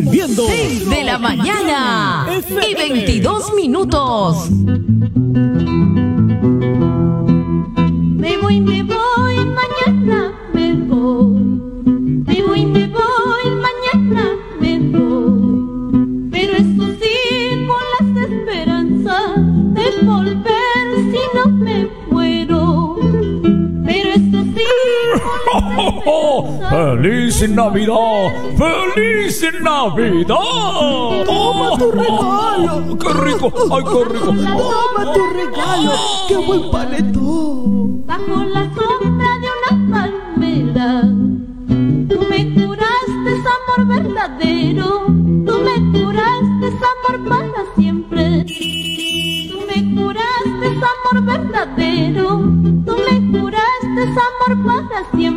respondiendo. de la mañana ¡Feliz Navidad! ¡Feliz Navidad! ¡Toma tu regalo! ¡Qué rico! ¡Ay, qué rico! ¡Toma tu regalo! ¡Qué buen panetón! Bajo la sombra de una palmera Tú me curaste amor verdadero Tú me curaste amor para siempre Tú me curaste amor verdadero Tú me curaste amor para siempre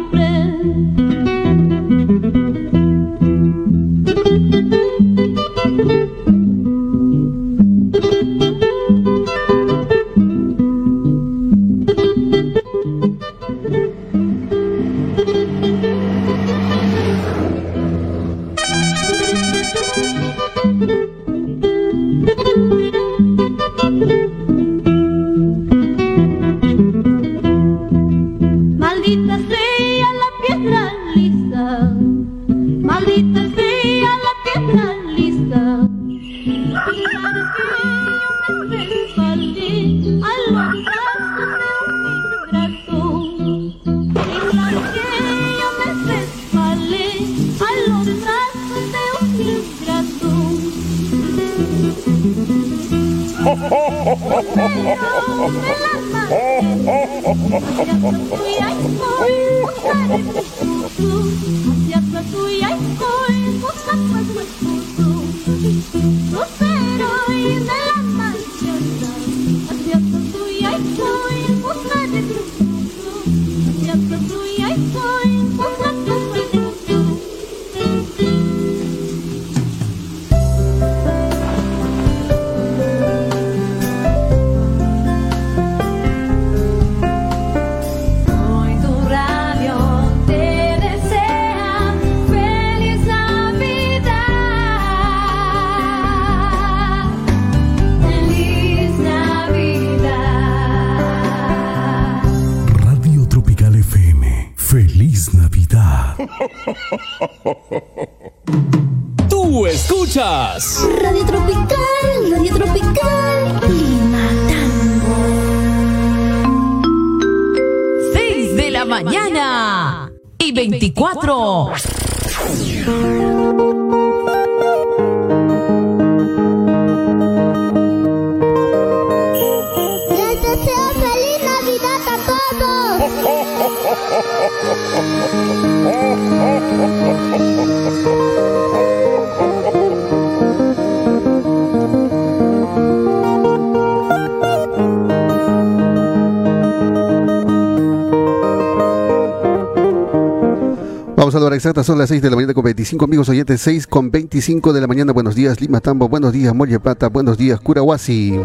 exacta, son las 6 de la mañana con 25 amigos oyentes, 6 con 25 de la mañana. Buenos días, Lima Tambo, buenos días, Molle buenos días, Curahuasi.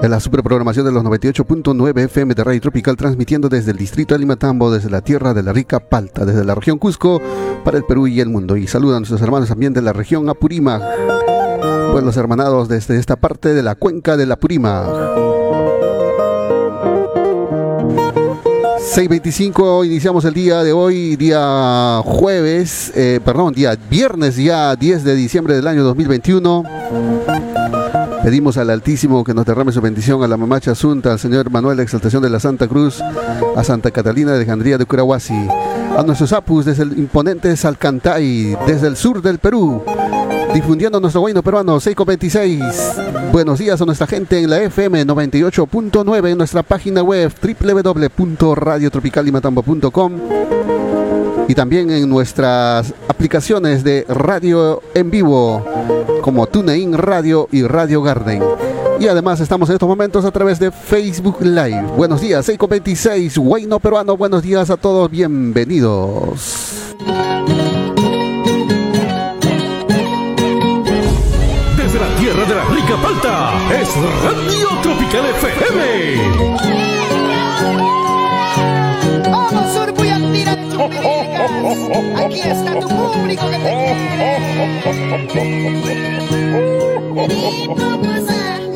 De la superprogramación de los 98.9 FM de Radio Tropical, transmitiendo desde el distrito de Lima Tambo, desde la tierra de la rica Palta, desde la región Cusco, para el Perú y el mundo. Y saludan a nuestros hermanos también de la región Apurímac. Buenos hermanados desde esta parte de la cuenca de la Apurímac. 6.25, iniciamos el día de hoy, día jueves, eh, perdón, día viernes ya 10 de diciembre del año 2021. Pedimos al Altísimo que nos derrame su bendición a la mamacha Asunta, al Señor Manuel de Exaltación de la Santa Cruz, a Santa Catalina de Alejandría de Curahuasi, a nuestros apus desde el imponente Salcantay, desde el sur del Perú, difundiendo nuestro bueno peruano 626. Buenos días a nuestra gente en la FM 98.9 en nuestra página web www.radiotropicalimatambo.com y también en nuestras aplicaciones de radio en vivo como TuneIn Radio y Radio Garden. Y además estamos en estos momentos a través de Facebook Live. Buenos días, 626, Guayno Peruano. Buenos días a todos, bienvenidos. Desde la tierra de la rica palta. Es Radio Tropical FM. Oh. Aquí está tu público que te Yo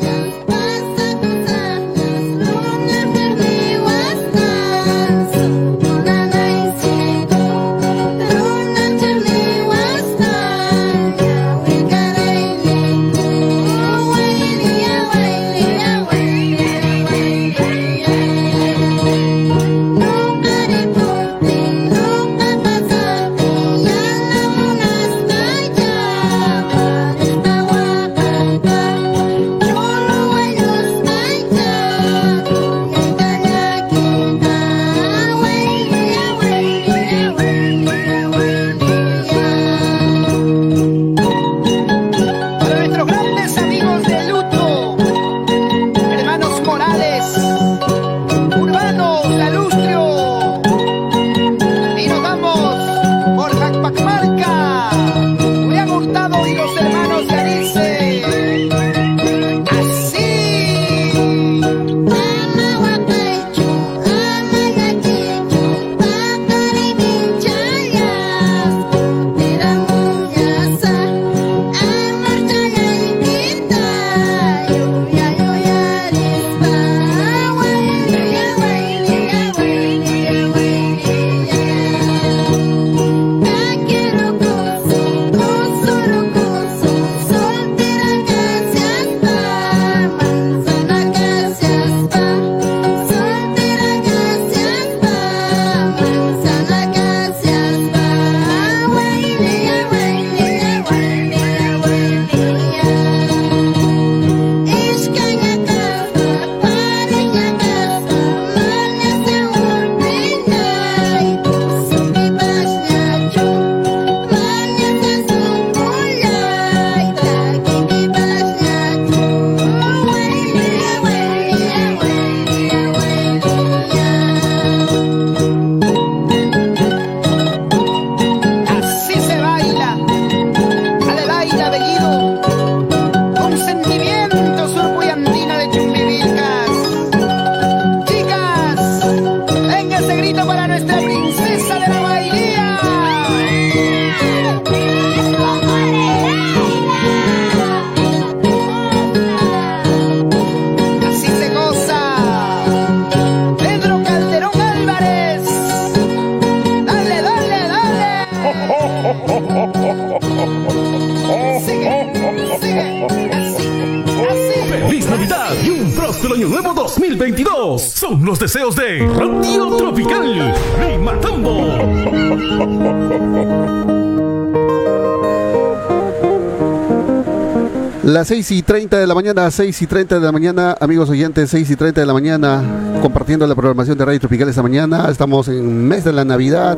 Las 6 y 30 de la mañana, 6 y 30 de la mañana, amigos oyentes, 6 y 30 de la mañana, compartiendo la programación de Radio Tropical esta mañana. Estamos en mes de la Navidad,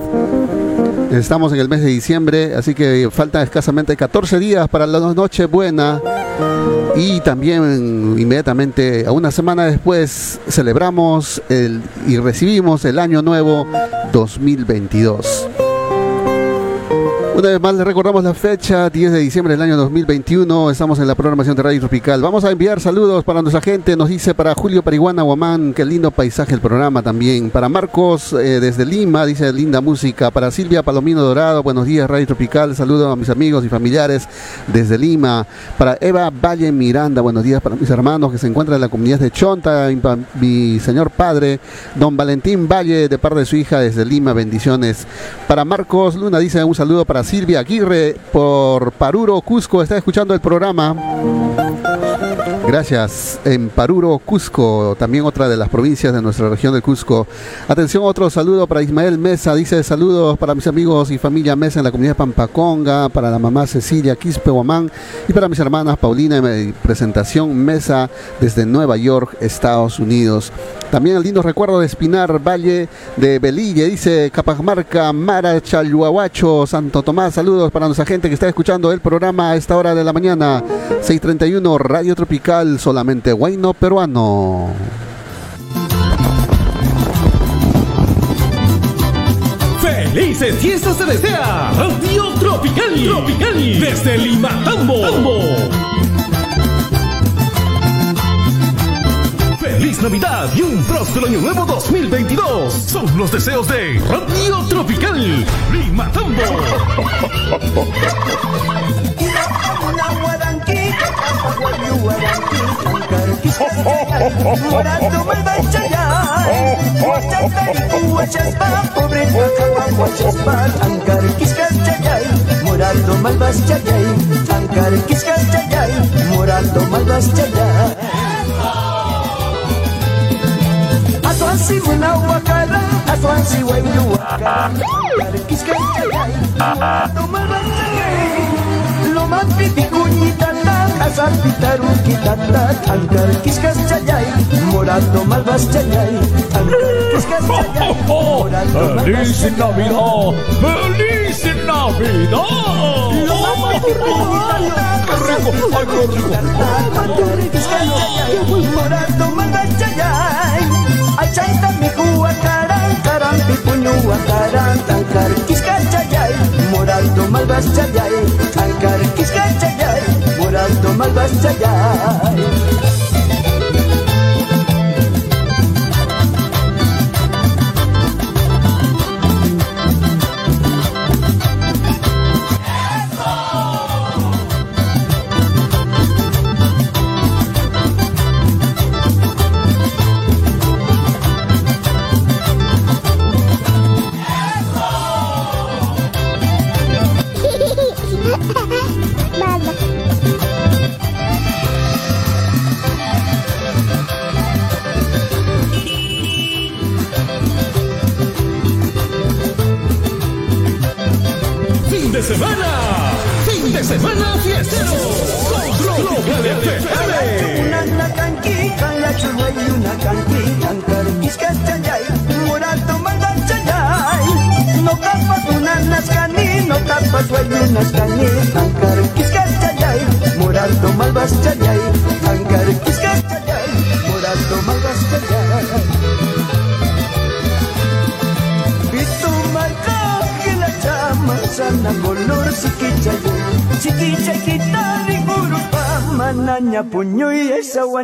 estamos en el mes de diciembre, así que faltan escasamente 14 días para la noche buena. Y también inmediatamente, a una semana después, celebramos el, y recibimos el año nuevo 2022. Una vez más les recordamos la fecha, 10 de diciembre del año 2021. Estamos en la programación de Radio Tropical. Vamos a enviar saludos para nuestra gente. Nos dice para Julio Pariguana Guamán, qué lindo paisaje el programa también. Para Marcos eh, desde Lima, dice linda música. Para Silvia Palomino Dorado, buenos días Radio Tropical. Saludos a mis amigos y familiares desde Lima. Para Eva Valle Miranda, buenos días para mis hermanos que se encuentran en la comunidad de Chonta. Mi, mi señor padre, don Valentín Valle, de parte de su hija desde Lima. Bendiciones. Para Marcos Luna, dice un saludo para Silvia Aguirre por Paruro, Cusco. Está escuchando el programa. Gracias. En Paruro, Cusco, también otra de las provincias de nuestra región de Cusco. Atención, otro saludo para Ismael Mesa. Dice saludos para mis amigos y familia Mesa en la comunidad Pampaconga, para la mamá Cecilia Quispe Guamán y para mis hermanas Paulina y presentación Mesa desde Nueva York, Estados Unidos. También el lindo recuerdo de Espinar Valle de Belille, dice Capamarca, Mara Chalhuahuacho, Santo Tomás. Saludos para nuestra gente que está escuchando el programa a esta hora de la mañana. 631 Radio Tropical, solamente guayno peruano. Felices fiestas se desea Radio Tropical, Tropical desde Lima, Tambo. Tambo. Feliz Navidad y un próspero año nuevo 2022. Son los deseos de Radio Tropical Lima Tambo. Morando malvas chayay, chayay, morando malvas chayay. Chayay, malvas chayay. Pitaru kitata, kiskas chayay, morando malvas chayay, kiskas chayay, morando malvas Feliz Navidad, feliz Navidad. ¡Qué rico! ¡Ay, qué rico! Morando mi Caran huacarán Tankar kiskachayay Morando Tankar kiskachayay Morando malvachayay Fin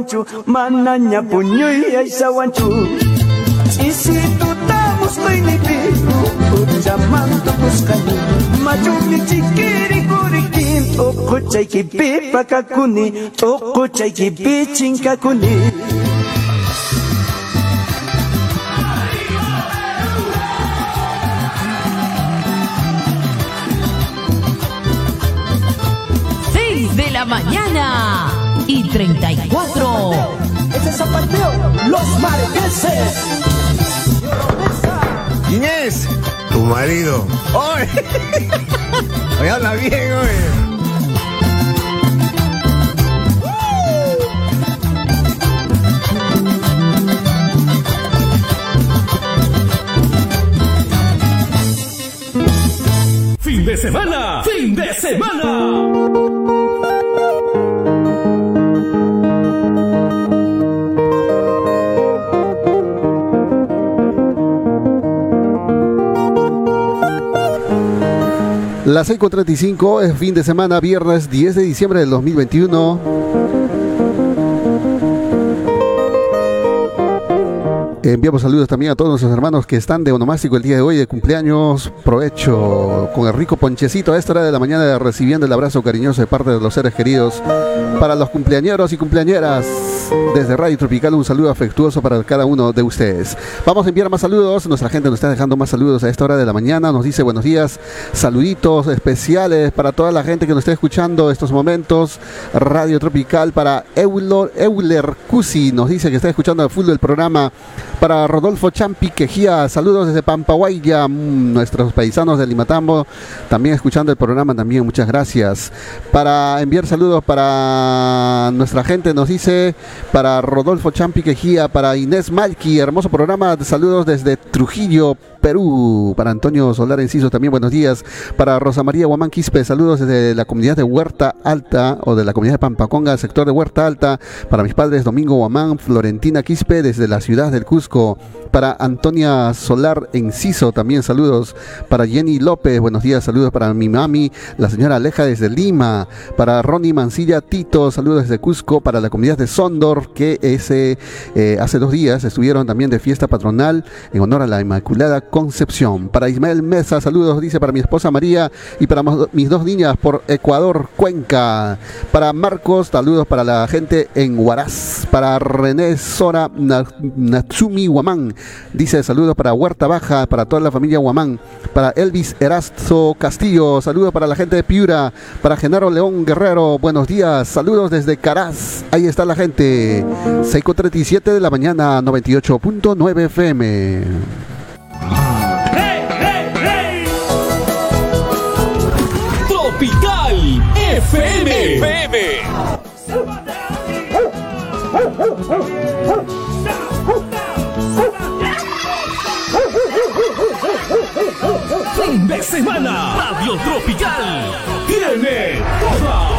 wanchu Manaña puñuya isa wanchu Isituta muskuinipi Uchamanto kuskani Machuni chikiri kurikin Okuchaykipi pakakuni Okuchaykipi chinkakuni Es Zapateo, los marqueses. Inés, tu marido. ¡Oye! Oye, habla bien, oye. Fin de semana, fin de semana. Las 6.35 es fin de semana, viernes 10 de diciembre del 2021. Enviamos saludos también a todos nuestros hermanos que están de onomástico el día de hoy, de cumpleaños. Provecho con el rico ponchecito a esta hora de la mañana, recibiendo el abrazo cariñoso de parte de los seres queridos. Para los cumpleañeros y cumpleañeras, desde Radio Tropical, un saludo afectuoso para cada uno de ustedes. Vamos a enviar más saludos. Nuestra gente nos está dejando más saludos a esta hora de la mañana. Nos dice buenos días, saluditos especiales para toda la gente que nos está escuchando estos momentos. Radio Tropical para Euler, Euler Cusi, nos dice que está escuchando el full del programa. Para Rodolfo Champi Quejía, saludos desde Pampaguaya, mm, nuestros paisanos de Limatambo, también escuchando el programa también, muchas gracias. Para enviar saludos para nuestra gente, nos dice, para Rodolfo Champi Quejía, para Inés Malki, hermoso programa, saludos desde Trujillo, Perú. Para Antonio Solar Enciso también buenos días. Para Rosa María Guamán Quispe, saludos desde la comunidad de Huerta Alta o de la comunidad de Pampaconga, sector de Huerta Alta. Para mis padres Domingo Guamán, Florentina Quispe desde la ciudad del Cusco. Para Antonia Solar Enciso también saludos. Para Jenny López, buenos días, saludos para mi mami, la señora Aleja desde Lima. Para Ronnie Mancilla Tito, saludos desde Cusco. Para la comunidad de Sondor, que ese, eh, hace dos días estuvieron también de fiesta patronal en honor a la Inmaculada Concepción. Para Ismael Mesa, saludos, dice para mi esposa María y para mis dos niñas por Ecuador, Cuenca. Para Marcos, saludos para la gente en Huaraz. Para René Sora Natsumi Guamán, dice saludos para Huerta Baja, para toda la familia Guamán. Para Elvis Erasto Castillo, saludos para la gente de Piura. Para Genaro León Guerrero, buenos días, saludos desde Caraz. Ahí está la gente. 6.37 de la mañana, 98.9 FM. Tropical FM. FM. Fin de semana, Radio Tropical tiene toda.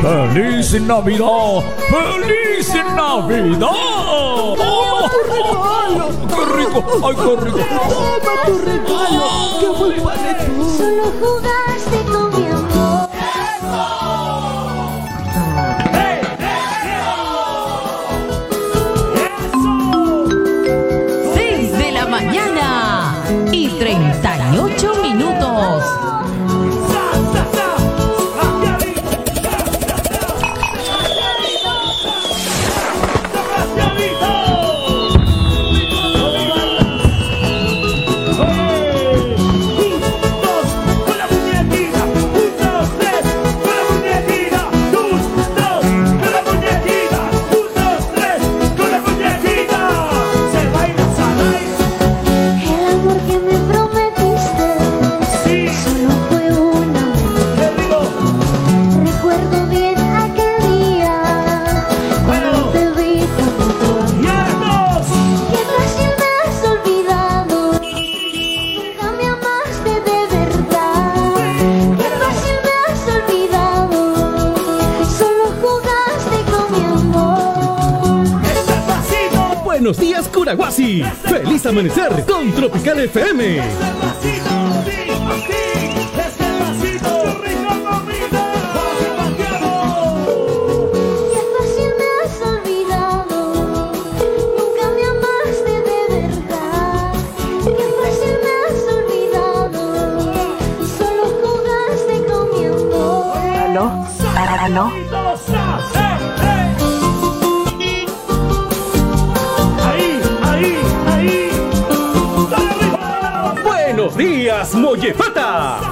¡Feliz Navidad! ¡Feliz Navidad! ¡Oh! ¡Qué rico! ¡Ay, qué rico! Toma tu regalo, qué buen panetón. Solo jugaste Feliz amanecer con Tropical FM.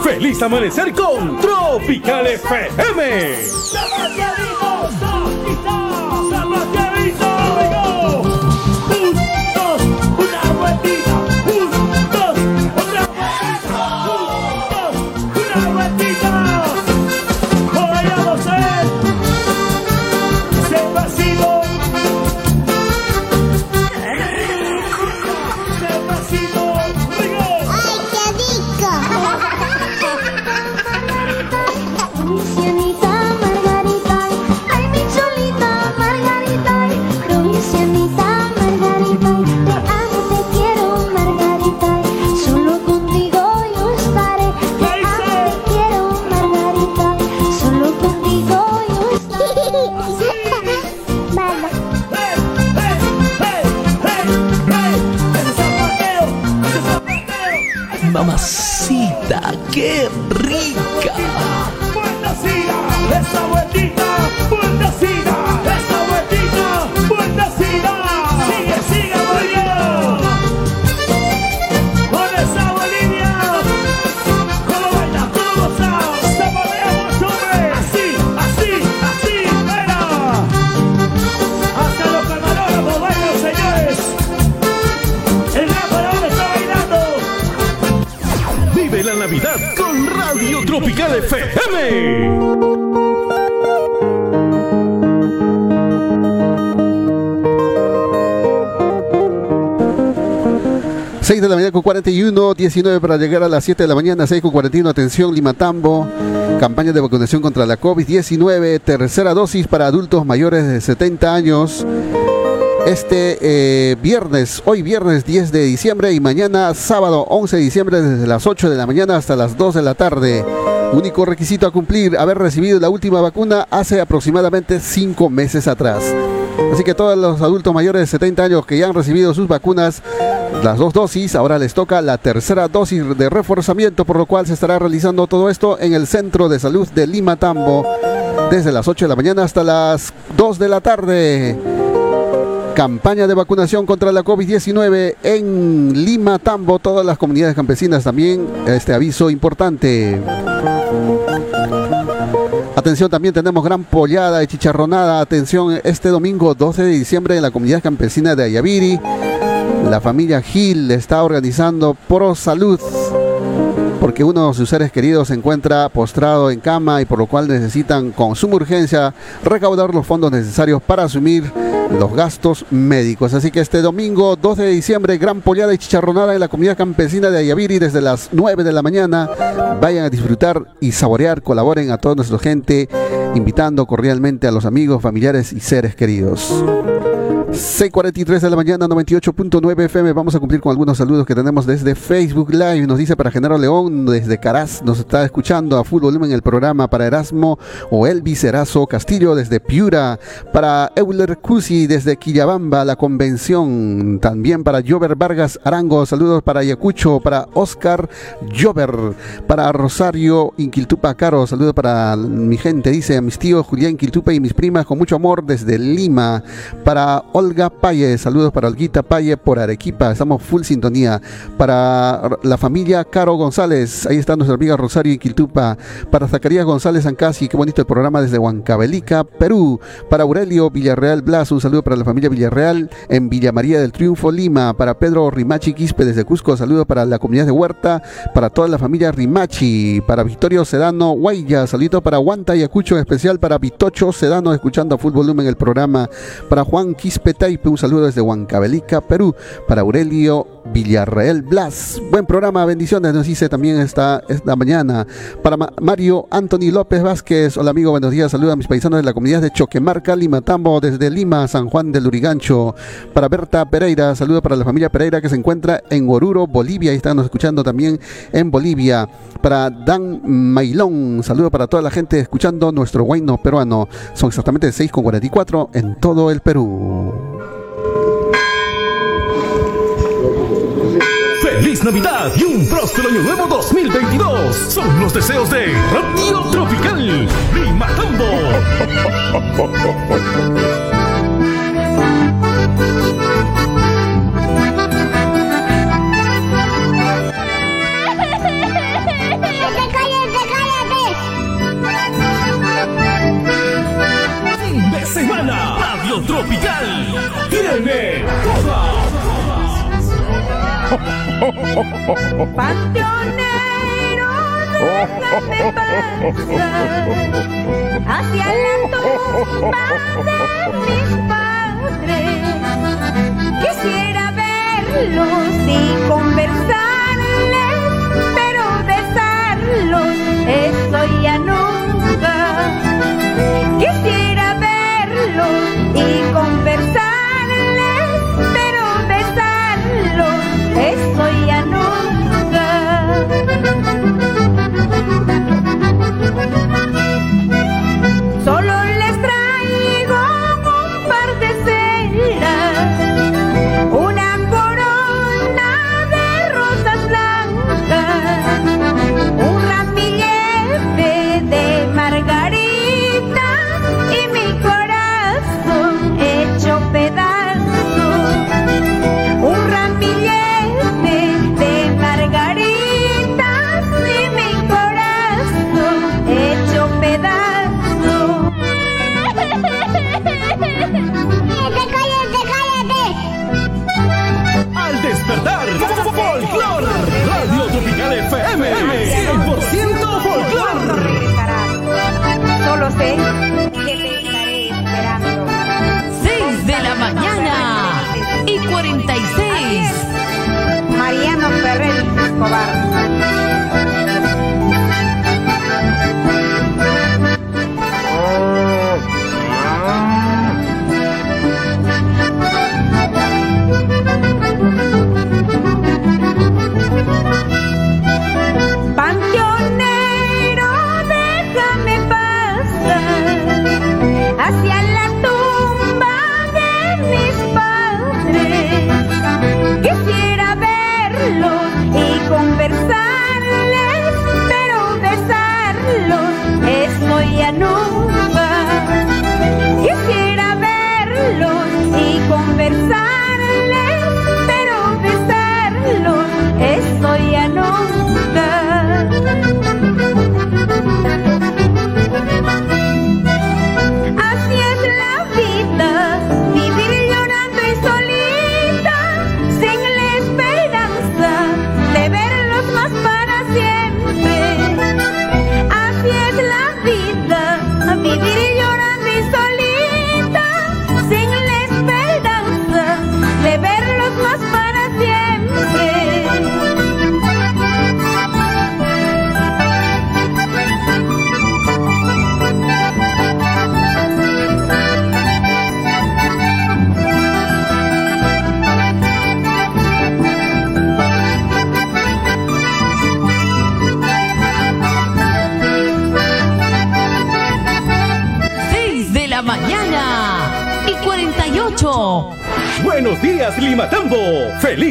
Feliz amanecer con Tropical FM. Mamacita, qué rica. ¡Esa 6 de la mañana con 41, 19 para llegar a las 7 de la mañana, 6 con 41, atención, Limatambo, campaña de vacunación contra la COVID-19, tercera dosis para adultos mayores de 70 años. Este eh, viernes, hoy viernes 10 de diciembre y mañana sábado 11 de diciembre desde las 8 de la mañana hasta las 2 de la tarde. Único requisito a cumplir, haber recibido la última vacuna hace aproximadamente 5 meses atrás. Así que todos los adultos mayores de 70 años que ya han recibido sus vacunas, las dos dosis, ahora les toca la tercera dosis de reforzamiento, por lo cual se estará realizando todo esto en el Centro de Salud de Lima Tambo, desde las 8 de la mañana hasta las 2 de la tarde. Campaña de vacunación contra la COVID-19 en Lima Tambo, todas las comunidades campesinas también, este aviso importante. Atención, también tenemos gran pollada y chicharronada. Atención, este domingo 12 de diciembre en la comunidad campesina de Ayaviri. La familia Gil está organizando Pro Salud porque uno de sus seres queridos se encuentra postrado en cama y por lo cual necesitan con suma urgencia recaudar los fondos necesarios para asumir los gastos médicos. Así que este domingo 12 de diciembre, gran pollada y chicharronada en la comunidad campesina de Ayaviri desde las 9 de la mañana. Vayan a disfrutar y saborear, colaboren a toda nuestra gente, invitando cordialmente a los amigos, familiares y seres queridos. 6.43 de la mañana, 98.9 FM. Vamos a cumplir con algunos saludos que tenemos desde Facebook Live. Nos dice para Genaro León, desde Caraz, nos está escuchando a full volumen el programa. Para Erasmo o Elvis Erazo Castillo, desde Piura. Para Euler Cusi, desde Quillabamba, la convención. También para Jover Vargas Arango, saludos para Ayacucho. Para Oscar Jover. Para Rosario Inquiltupa Caro, saludos para mi gente, dice a mis tíos Julián Inquiltupa y mis primas con mucho amor desde Lima. Para Paye, saludos para Olguita Paye por Arequipa, estamos full sintonía. Para la familia Caro González, ahí está nuestra amiga Rosario y Quiltupa. Para Zacarías González Ancasi, qué bonito el programa desde Huancavelica, Perú. Para Aurelio Villarreal Blas, un saludo para la familia Villarreal en Villa María del Triunfo, Lima. Para Pedro Rimachi Quispe desde Cusco, saludos para la comunidad de Huerta. Para toda la familia Rimachi. Para Victorio Sedano Guaya, saludo para Huanta y Acucho, especial para Vitocho Sedano, escuchando a full volumen el programa. Para Juan Quispe Taipe, un saludo desde Huancavelica, Perú, para Aurelio Villarreal Blas. Buen programa, bendiciones, nos dice también esta, esta mañana. Para Ma- Mario Anthony López Vázquez, hola amigo, buenos días, saludos a mis paisanos de la comunidad de Choquemarca, Limatambo, desde Lima, San Juan del Urigancho. Para Berta Pereira, saludos para la familia Pereira que se encuentra en Oruro, Bolivia, ahí están escuchando también en Bolivia. Para Dan Mailón, saludo para toda la gente escuchando nuestro guayno peruano. Son exactamente 6.44 en todo el Perú. Feliz Navidad y un próspero año nuevo 2022. Son los deseos de Radio Tropical Lima Tambo. Panteonero, déjame pasar hacia la tumba de mis padres. Quisiera verlos y conversarles, pero besarlos, eso ya nunca. Quisiera verlos y conversarles, Escobar.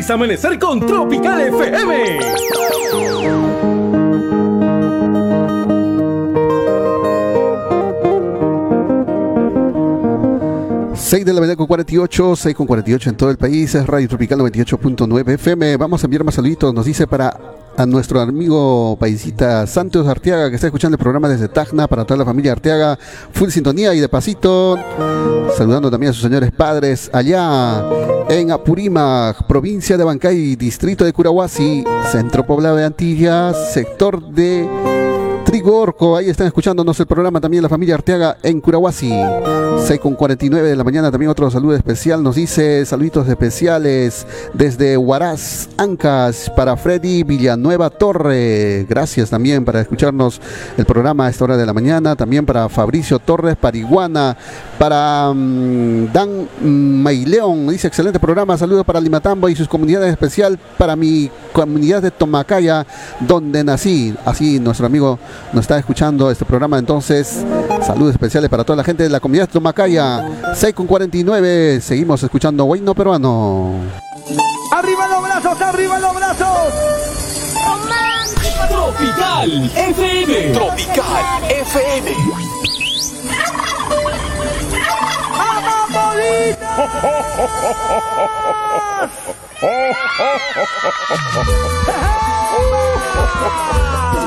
Feliz amanecer con Tropical FM. 6 de la mañana con 48, 6 con 48 en todo el país, es Radio Tropical 98.9 FM. Vamos a enviar más saluditos, nos dice para a nuestro amigo paisita Santos Arteaga, que está escuchando el programa desde Tacna, para toda la familia Arteaga, full sintonía y de pasito, saludando también a sus señores padres allá en Apurímac, provincia de Bancay, distrito de Curahuasi, centro poblado de Antillas, sector de Trigorco, ahí están escuchándonos el programa también la familia Arteaga en Curahuasi. 6 con 49 de la mañana, también otro saludo especial. Nos dice saluditos especiales desde Huaraz, Ancas, para Freddy Villanueva Torre. Gracias también para escucharnos el programa a esta hora de la mañana. También para Fabricio Torres Pariguana, para mm, Dan Maileón. Dice excelente programa. Saludos para Limatambo y sus comunidades especial para mi comunidad de Tomacaya, donde nací. Así nuestro amigo nos está escuchando este programa. Entonces, saludos especiales para toda la gente de la comunidad Tomacaya. 6 con 49. Seguimos escuchando Guayno Peruano. ¡Arriba los brazos! ¡Arriba los brazos! Tropical FM. Tropical FM. ¡Vamos,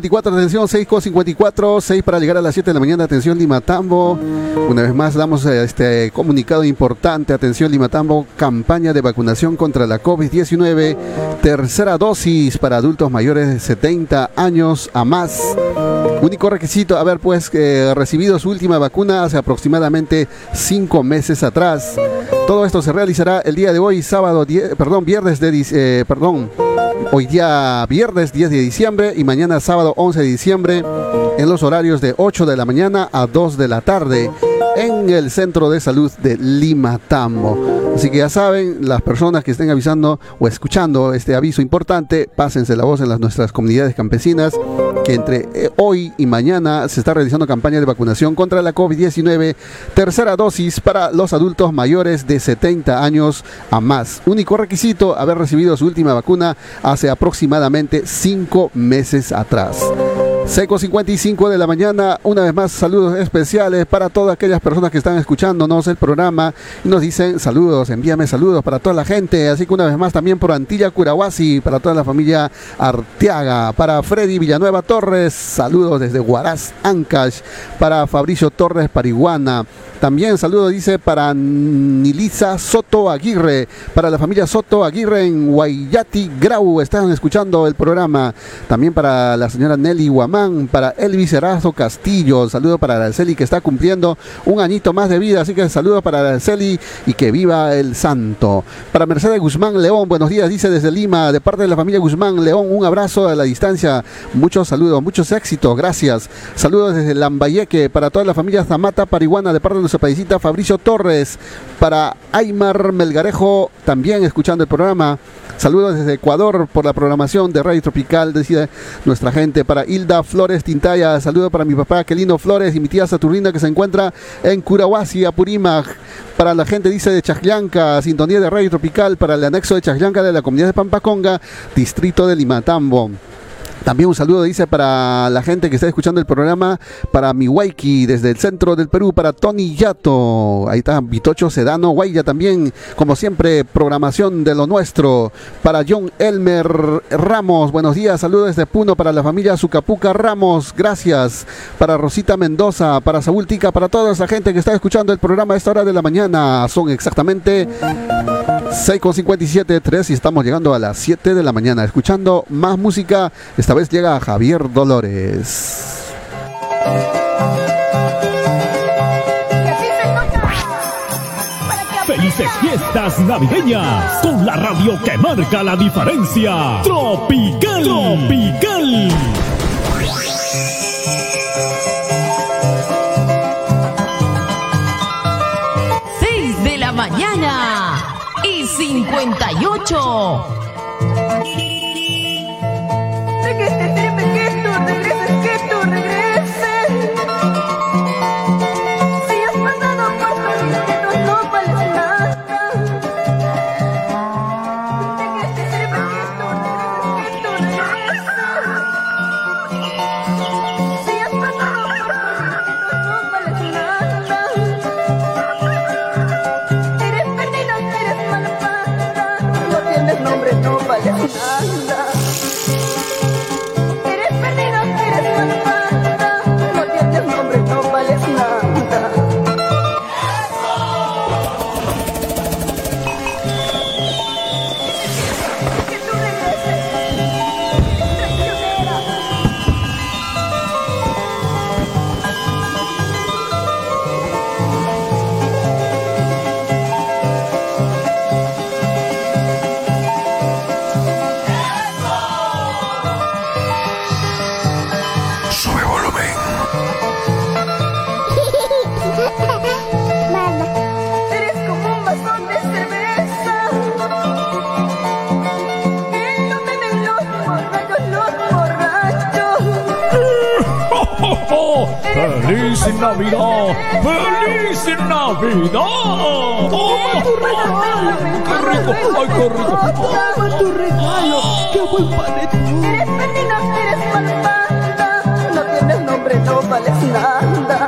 6.54, atención, 6.54, 6 para llegar a las 7 de la mañana, atención Limatambo. Una vez más damos eh, este comunicado importante, atención Limatambo, campaña de vacunación contra la COVID-19, tercera dosis para adultos mayores de 70 años a más. Único requisito, haber pues eh, recibido su última vacuna hace aproximadamente 5 meses atrás. Todo esto se realizará el día de hoy, sábado, perdón, viernes de, eh, perdón, hoy día viernes 10 de diciembre y mañana sábado 11 de diciembre en los horarios de 8 de la mañana a 2 de la tarde en el Centro de Salud de Lima Tambo. Así que ya saben, las personas que estén avisando o escuchando este aviso importante, pásense la voz en las nuestras comunidades campesinas entre eh, hoy y mañana se está realizando campaña de vacunación contra la COVID-19, tercera dosis para los adultos mayores de 70 años a más. Único requisito, haber recibido su última vacuna hace aproximadamente 5 meses atrás. Seco 55 de la mañana, una vez más saludos especiales para todas aquellas personas que están escuchándonos el programa nos dicen saludos, envíame saludos para toda la gente, así que una vez más también por Antilla Curahuasi, para toda la familia Arteaga, para Freddy Villanueva Torres, saludos desde Huaraz, Ancash, para Fabricio Torres Pariguana, también saludo dice para Nilisa Soto Aguirre, para la familia Soto Aguirre en Guayati Grau, están escuchando el programa. También para la señora Nelly Para Elvis Erazo Castillo, saludo para Araceli que está cumpliendo un añito más de vida, así que saludo para Araceli y que viva el santo. Para Mercedes Guzmán León, buenos días, dice desde Lima, de parte de la familia Guzmán León, un abrazo a la distancia, muchos saludos, muchos éxitos, gracias. Saludos desde Lambayeque para toda la familia Zamata Pariguana, de parte de nuestra paisita Fabricio Torres, para Aymar Melgarejo, también escuchando el programa. Saludos desde Ecuador por la programación de Radio Tropical, decía nuestra gente. Para Hilda Flores Tintaya, saludo para mi papá Quelino Flores y mi tía Saturnina que se encuentra en Curahuasi, Apurímac. Para la gente, dice, de Chajllanca, sintonía de Radio Tropical, para el anexo de Chajllanca de la comunidad de Pampaconga, distrito de Limatambo. También un saludo, dice, para la gente que está escuchando el programa, para Miwaiki, desde el centro del Perú, para Tony Yato, ahí está Vitocho Sedano, Guaya también, como siempre, programación de lo nuestro, para John Elmer Ramos, buenos días, saludos desde Puno, para la familia Zucapuca Ramos, gracias, para Rosita Mendoza, para Saúl Tica, para toda esa gente que está escuchando el programa a esta hora de la mañana, son exactamente 6.57, 3 y estamos llegando a las 7 de la mañana, escuchando más música. Esta vez llega Javier Dolores. Felices fiestas navideñas con la radio que marca la diferencia. Tropical. Tropical. 58. ¡Feliz Navidad! ¡Feliz Navidad! ¡Toma tu regalo! ¡Qué rico! ¡Ay, qué rico! Toma tu regalo. ¡Qué buen panetón! Eres perdida, eres malvada. No tienes nombre, no vales nada.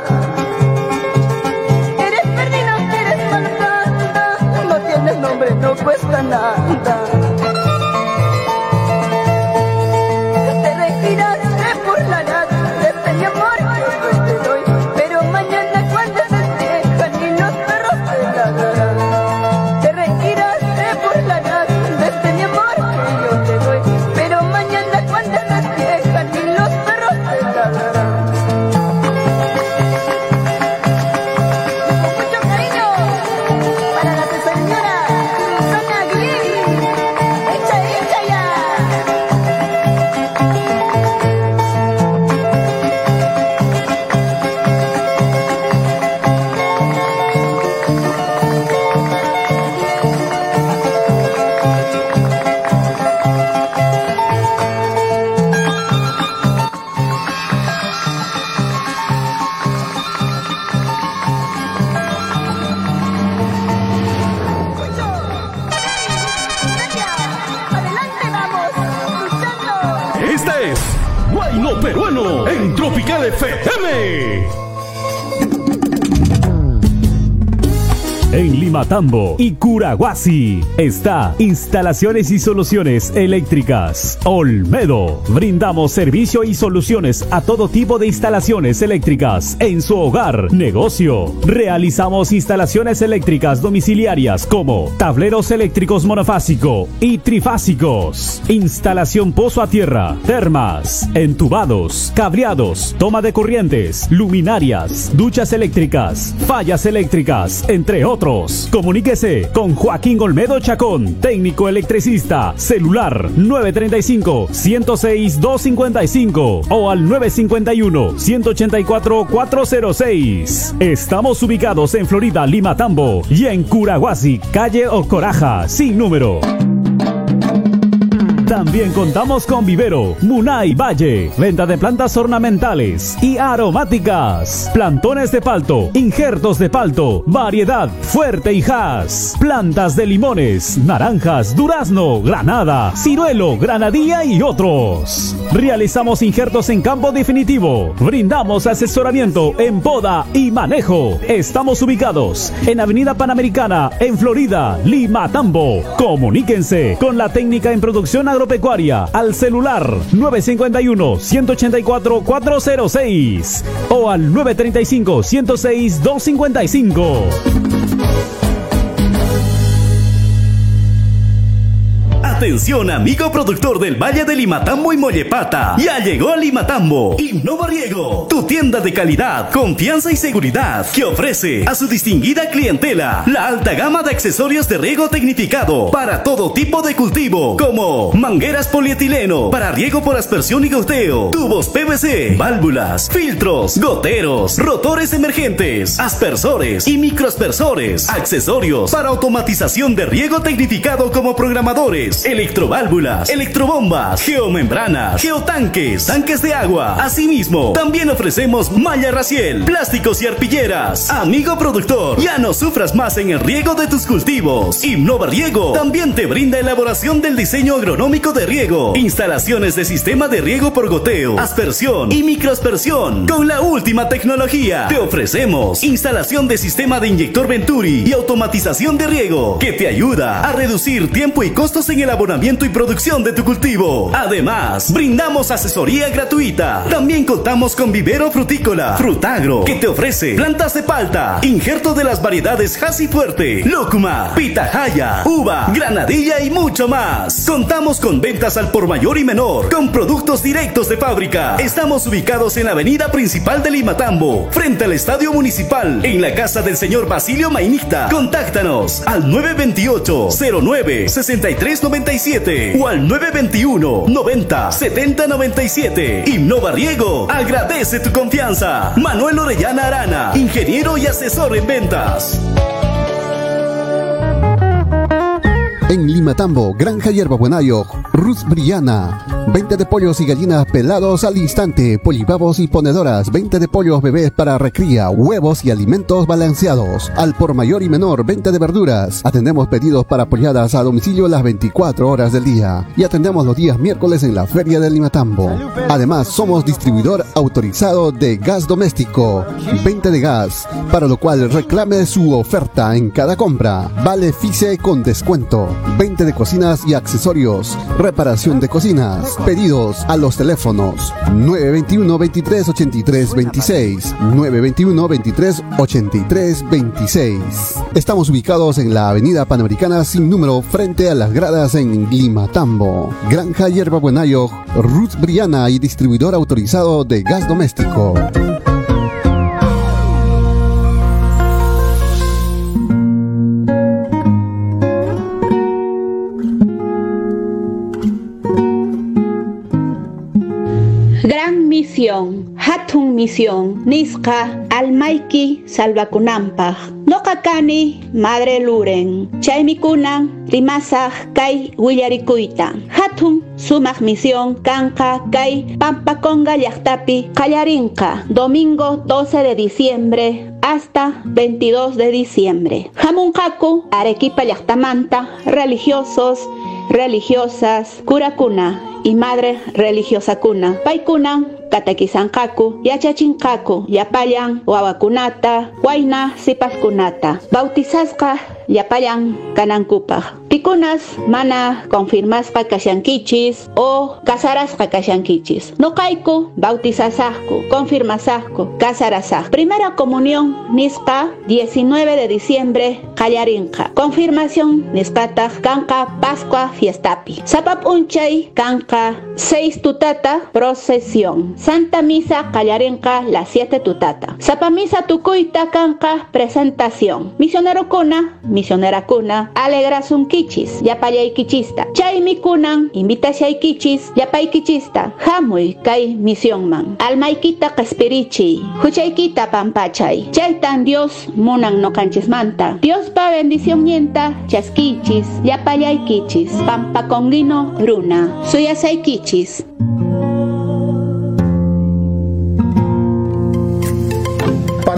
Y Curaguasi está Instalaciones y Soluciones Eléctricas. Olmedo. Brindamos servicio y soluciones a todo tipo de instalaciones eléctricas en su hogar, negocio. Realizamos instalaciones eléctricas domiciliarias como tableros eléctricos monofásico y trifásicos. Instalación pozo a tierra, termas, entubados, cableados, toma de corrientes, luminarias, duchas eléctricas, fallas eléctricas, entre otros Comuníquese con Joaquín Olmedo Chacón, técnico electricista, celular 935-106-255 o al 951-184-406. Estamos ubicados en Florida, Lima Tambo y en Curaguasi, calle Ocoraja, sin número. También contamos con Vivero, Munay Valle, venta de plantas ornamentales y aromáticas, plantones de palto, injertos de palto, variedad, fuerte y has, plantas de limones, naranjas, durazno, granada, ciruelo, granadilla y otros. Realizamos injertos en campo definitivo, brindamos asesoramiento en poda y manejo. Estamos ubicados en Avenida Panamericana, en Florida, Lima, Tambo. Comuníquense con la técnica en producción agropecuaria agropecuaria al celular 951-184-406 o al 935-106-255. Atención amigo productor del Valle de Limatambo y Mollepata. Ya llegó Limatambo. Innova Riego. Tu tienda de calidad, confianza y seguridad que ofrece a su distinguida clientela la alta gama de accesorios de riego tecnificado para todo tipo de cultivo como mangueras polietileno para riego por aspersión y goteo, tubos PVC, válvulas, filtros, goteros, rotores emergentes, aspersores y microaspersores, accesorios para automatización de riego tecnificado como programadores electroválvulas, electrobombas, geomembranas, geotanques, tanques de agua. Asimismo, también ofrecemos malla raciel, plásticos y arpilleras. Amigo productor, ya no sufras más en el riego de tus cultivos. Innova Riego también te brinda elaboración del diseño agronómico de riego, instalaciones de sistema de riego por goteo, aspersión y microaspersión. Con la última tecnología, te ofrecemos instalación de sistema de inyector Venturi y automatización de riego que te ayuda a reducir tiempo y costos en el y producción de tu cultivo. Además, brindamos asesoría gratuita. También contamos con vivero frutícola, frutagro, que te ofrece plantas de palta, injerto de las variedades Hasi Fuerte, Lócuma, Pitahaya, Uva, Granadilla y mucho más. Contamos con ventas al por mayor y menor, con productos directos de fábrica. Estamos ubicados en la avenida principal de Limatambo, frente al estadio municipal, en la casa del señor Basilio Mainicta. Contáctanos al 928 09 63 o al 921 90 70 97. Innova Riego agradece tu confianza. Manuel Orellana Arana, ingeniero y asesor en ventas. En Limatambo, Granja Hierba Buenayo, Ruth Briana. 20 de pollos y gallinas pelados al instante, polipavos y ponedoras, 20 de pollos bebés para recría, huevos y alimentos balanceados. Al por mayor y menor, 20 de verduras. Atendemos pedidos para polladas a domicilio las 24 horas del día. Y atendemos los días miércoles en la Feria de Limatambo. Además, somos distribuidor autorizado de gas doméstico, 20 de gas, para lo cual reclame su oferta en cada compra. Vale FICE con descuento. 20 de cocinas y accesorios, reparación de cocinas, pedidos a los teléfonos 921 23 83 26, 921 23 83 26. Estamos ubicados en la Avenida Panamericana sin número frente a las gradas en Limatambo. Granja Hierba Buenayo, Ruth Briana y distribuidor autorizado de gas doméstico. Misión, hatun misión, nisqa almaiki salvakunampaq. Noqakani madre luren, chaymikunan rimasaq kay willarikuyta. Hatun sumaq misión kanqa kay Pampaconga llaqtapi qallarinqa. Domingo 12 de diciembre hasta 22 de diciembre. Hamunqaku Arequipa llaqtamanta religiosos religiosas, curakuna y madre religiosa kuna. Paikuna katakizankaku, yachachinkaku, yapayan wawakunata, waina sipaskunata. Bautizasqa yapayan kanankupaq. Pikunas mana confirmasqa kashankichis o casarasqa kashankichis. Noqayku bautizasaqku, confirmasaqku, casarasaq. Primera comunión nisqa 19 de diciembre qallarinqa. Confirmación nisqataq kanqa Pascua fiestapi. Sapap unchay kanqa 6 tutata procesión. Santa Misa qallarinqa las 7 tutata. Sapa Misa tukuyta kanqa presentación. Misionero kuna, misionera kuna, alegrasun kichis, yapayaykichista. Chaymi kunan, invitashaykichis, yapaykichista. Hamuy kay misionman. Almaykita qespirichi, huchaykita pampachay. Chaytan Dios munan. Dios pa bendición nienta, chaskichis, yapayaykichis, pampakongino runa. Suyasaykichis.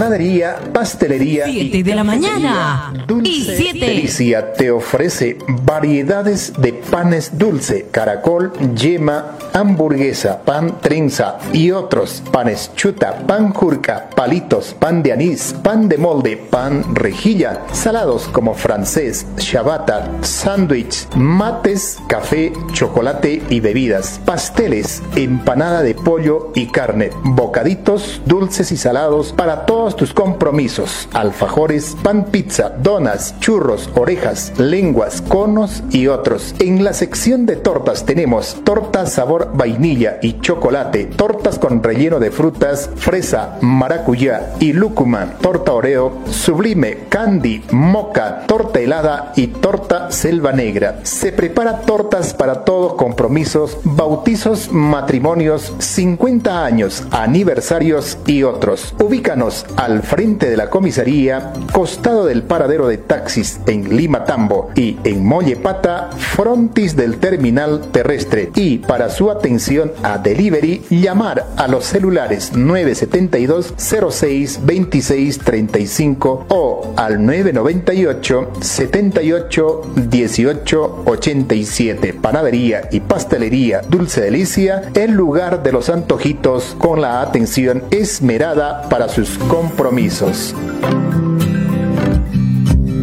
Panadería, pastelería Siete de la mañana y siete. Delicia te ofrece variedades de panes dulce, caracol, yema, hamburguesa, pan trenza y otros panes chuta, pan jurca, palitos, pan de anís, pan de molde, pan rejilla, salados como francés, ciabatta, sándwich, mates, café, chocolate y bebidas, pasteles, empanada de pollo y carne, bocaditos, dulces y salados para todos tus compromisos, alfajores, pan pizza, donas, churros, orejas, lenguas, conos y otros. En la sección de tortas tenemos torta sabor vainilla y chocolate, tortas con relleno de frutas, fresa, maracuyá y lúcuma, torta oreo, sublime, candy, moca, torta helada y torta selva negra. Se prepara tortas para todos compromisos, bautizos, matrimonios, 50 años, aniversarios y otros. Ubícanos al frente de la comisaría, costado del paradero de taxis en Lima Tambo y en Mollepata, frontis del terminal terrestre. Y para su atención a delivery, llamar a los celulares 972 06 26 35 o al 998 78 18 87. Panadería y pastelería Dulce Delicia, el lugar de los antojitos con la atención esmerada para sus compromisos.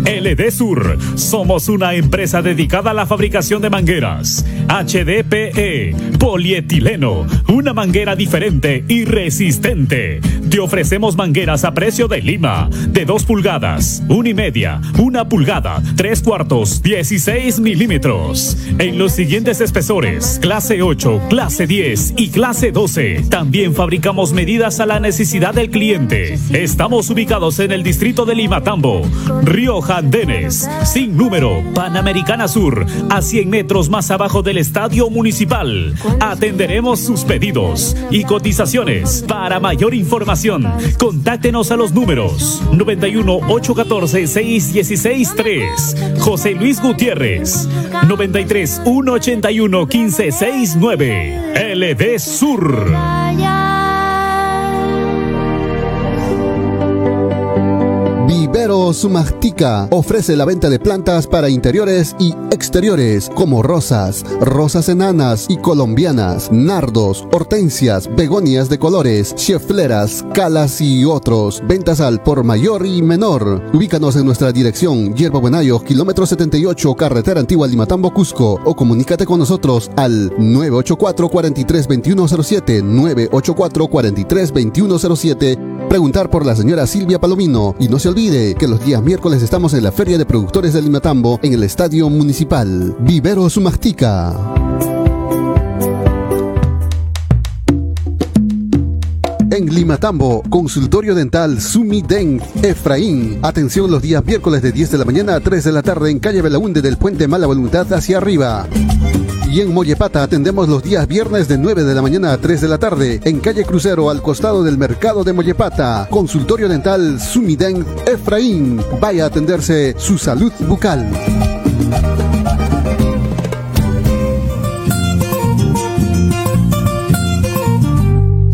LD Sur. Somos una empresa dedicada a la fabricación de mangueras. HDPE, polietileno, una manguera diferente y resistente. Te ofrecemos mangueras a precio de Lima, de 2 pulgadas, 1 y media, 1 pulgada, 3 cuartos, 16 milímetros. En los siguientes espesores, clase 8, clase 10 y clase 12. También fabricamos medidas a la necesidad del cliente. Estamos ubicados en el distrito de Lima Tambo, Río Andenes, sin número, Panamericana Sur, a 100 metros más abajo del estadio municipal. Atenderemos sus pedidos y cotizaciones. Para mayor información, contáctenos a los números 91 814 616 3. José Luis Gutiérrez, 93 181 1569. LD Sur. Vivero Sumactica ofrece la venta de plantas para interiores y exteriores como rosas, rosas enanas y colombianas, nardos, hortensias, begonias de colores, chefleras, calas y otros. Ventas al por mayor y menor. Ubícanos en nuestra dirección Hierba Buenayo, kilómetro 78, carretera antigua Limatambo, Cusco o comunícate con nosotros al 984 43 2107 984 43 2107 preguntar por la señora Silvia Palomino y no se olvide que los días miércoles estamos en la Feria de Productores de Limatambo en el Estadio Municipal. Vivero Sumactica. Limatambo, consultorio dental Sumi Dent Efraín. Atención los días miércoles de 10 de la mañana a 3 de la tarde en calle Belaunde del puente Mala Voluntad hacia arriba. Y en Mollepata atendemos los días viernes de 9 de la mañana a 3 de la tarde en calle Crucero al costado del mercado de Mollepata. Consultorio dental Sumiden Efraín. Vaya a atenderse su salud bucal.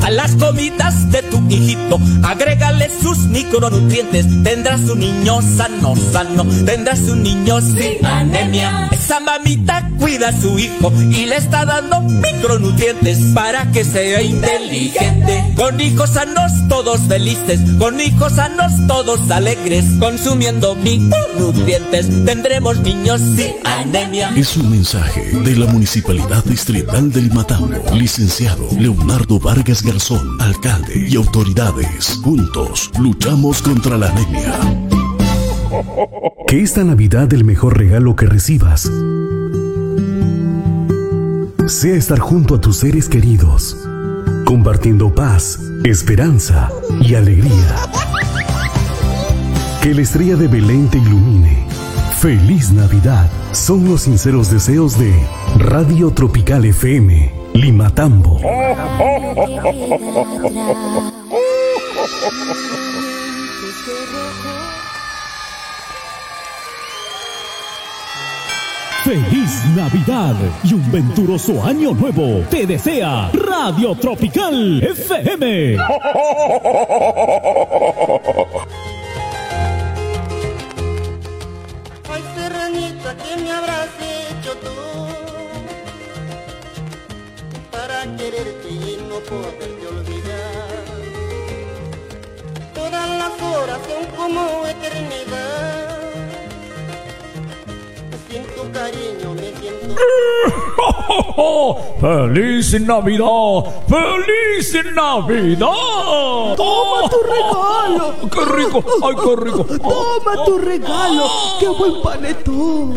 A las comidas de tu hijito, agrégale sus micronutrientes. Tendrás un niño sano, sano. Tendrás un niño sin anemia. Esa mamita cuida a su hijo y le está dando micronutrientes para que sea inteligente. Con hijos sanos todos felices, con hijos sanos todos alegres, consumiendo micronutrientes. Tendremos niños sin anemia. Es un mensaje de la Municipalidad Distrital del Matambo, licenciado Leonardo Vargas Garzón, alcalde y autoridades. Juntos luchamos contra la anemia. Que esta Navidad el mejor regalo que recibas sea estar junto a tus seres queridos, compartiendo paz, esperanza y alegría. Que la estrella de Belén te ilumine. Feliz Navidad. Son los sinceros deseos de Radio Tropical FM, Limatambo. Feliz Navidad y un venturoso año nuevo. Te desea Radio Tropical FM. Quererte y no poderte olvidar. Todas las horas son como eternidad. Sin tu cariño me siento. ¡Feliz Navidad! ¡Feliz Navidad! ¡Toma tu regalo! ¡Qué rico! ¡Ay, qué rico! ¡Toma tu regalo! ¡Qué buen panetón!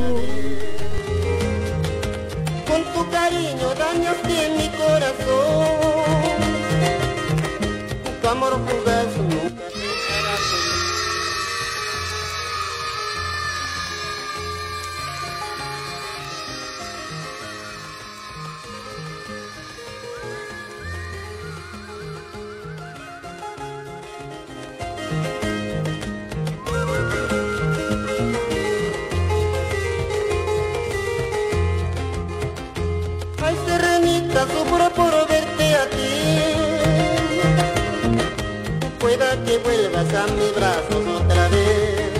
Que vuelvas a mis brazos otra vez.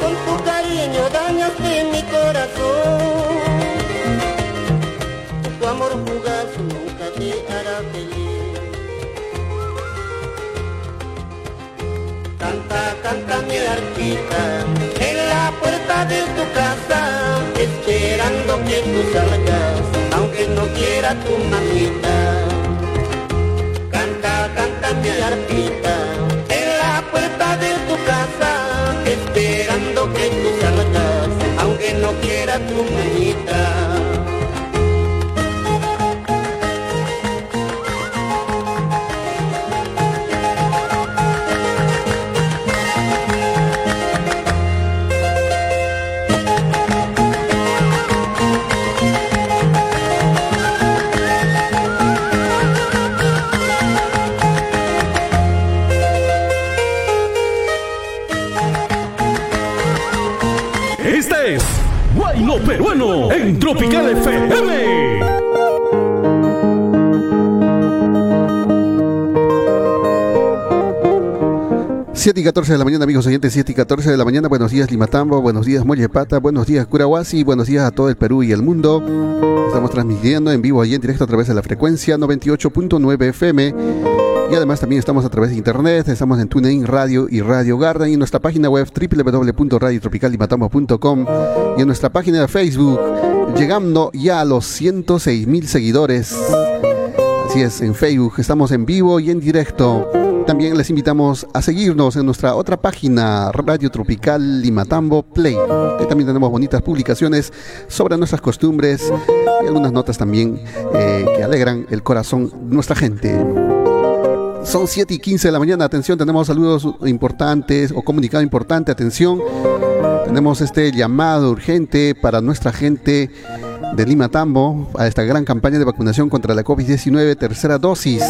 Con tu cariño dañaste mi corazón. Tu amor fugaz nunca te hará feliz. Canta, canta mi arpita en la puerta de tu casa, esperando que tú salgas, aunque no quiera tu mamita. En la puerta de tu casa, esperando que tú salgas, aunque no quiera tu mamita. 7 y 14 de la mañana, amigos oyentes, 7 y 14 de la mañana. Buenos días, Limatambo. Buenos días, Mollepata. Buenos días, Curahuasi. Buenos días a todo el Perú y el mundo. Estamos transmitiendo en vivo y en directo a través de la frecuencia 98.9 FM. Y además también estamos a través de internet, estamos en TuneIn Radio y Radio Garden y en nuestra página web www.radiotropicallimatambo.com y en nuestra página de Facebook, llegando ya a los 106 mil seguidores. Así es, en Facebook estamos en vivo y en directo. También les invitamos a seguirnos en nuestra otra página, Radio Tropical Limatambo Play. También tenemos bonitas publicaciones sobre nuestras costumbres y algunas notas también eh, que alegran el corazón de nuestra gente. Son 7 y 15 de la mañana. Atención, tenemos saludos importantes o comunicado importante. Atención, tenemos este llamado urgente para nuestra gente de Lima Tambo a esta gran campaña de vacunación contra la COVID-19, tercera dosis.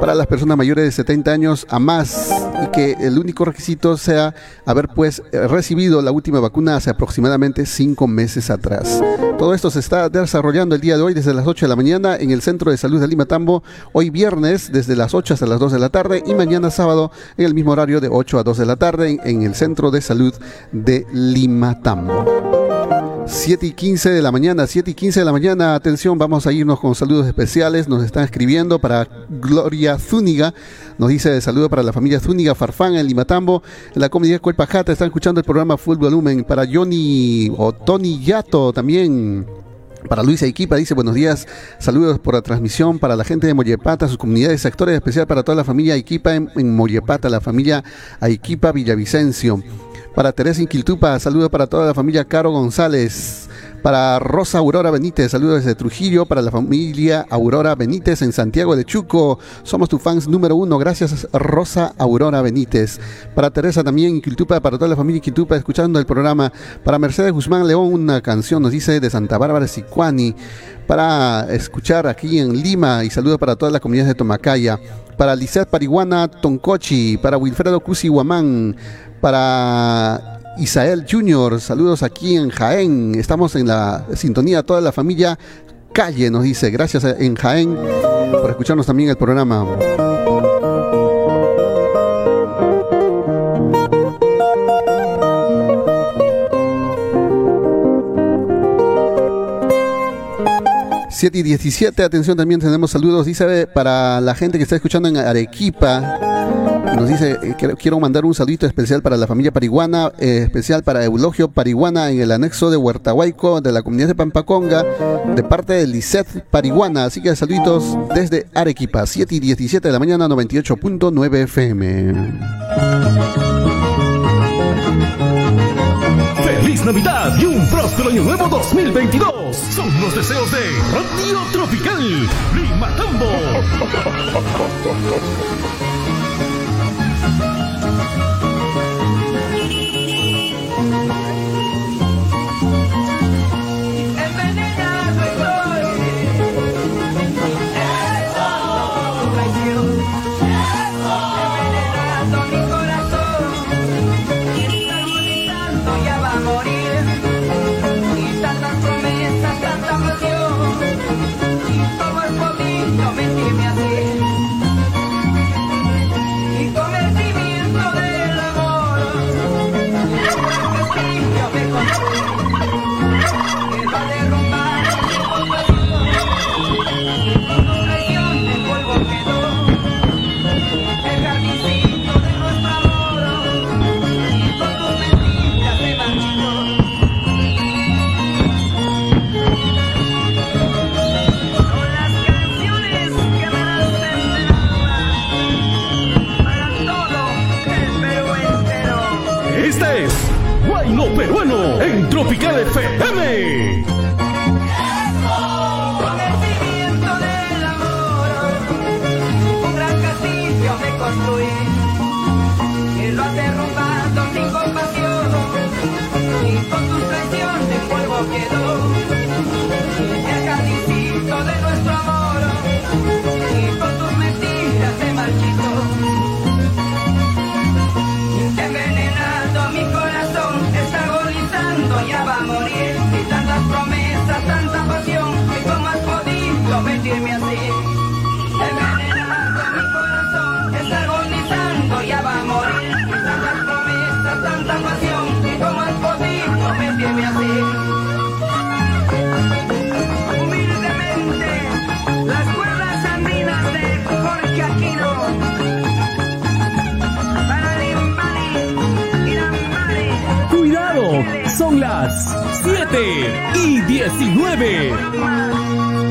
Para las personas mayores de 70 años a más y que el único requisito sea haber pues eh, recibido la última vacuna hace aproximadamente cinco meses atrás. Todo esto se está desarrollando el día de hoy desde las 8 de la mañana en el Centro de Salud de Lima Tambo, hoy viernes desde las 8 hasta las 2 de la tarde y mañana sábado en el mismo horario de 8 a 2 de la tarde en, en el Centro de Salud de Lima Tambo. 7 y 15 de la mañana, 7 y 15 de la mañana, atención, vamos a irnos con saludos especiales, nos están escribiendo para Gloria Zúñiga, nos dice saludo para la familia Zúñiga Farfán en Limatambo, en la comunidad Cuelpajata, están escuchando el programa Full Volumen, para Johnny o Tony Yato también. Para Luisa Equipa dice buenos días, saludos por la transmisión para la gente de Mollepata, sus comunidades, sectores especial para toda la familia Equipa en, en Mollepata, la familia Aiquipa Villavicencio. Para Teresa Inquiltupa, saludos para toda la familia Caro González. Para Rosa Aurora Benítez, saludos desde Trujillo. Para la familia Aurora Benítez en Santiago de Chuco. Somos tu fans número uno. Gracias, Rosa Aurora Benítez. Para Teresa también, Inquiltupa, para toda la familia Inquiltupa, escuchando el programa. Para Mercedes Guzmán León, una canción nos dice de Santa Bárbara Sicuani. Para escuchar aquí en Lima y saludos para todas las comunidades de Tomacaya. Para Lizeth Pariguana Toncochi. Para Wilfredo Cusi Guamán para Isael Junior, saludos aquí en Jaén, estamos en la sintonía, toda la familia Calle nos dice, gracias en Jaén por escucharnos también el programa. Siete y 17, atención, también tenemos saludos, dice para la gente que está escuchando en Arequipa, nos dice, eh, quiero, mandar un saludito especial para la familia Pariguana, eh, especial para Eulogio Pariguana en el anexo de Huertahuayco de la comunidad de Pampaconga, de parte de Lisset Pariguana. Así que saluditos desde Arequipa, 7 y 17 de la mañana, 98.9 FM. ¡Feliz Navidad y un próspero año nuevo 2022! Son los deseos de Radio Tropical Lima Tambo.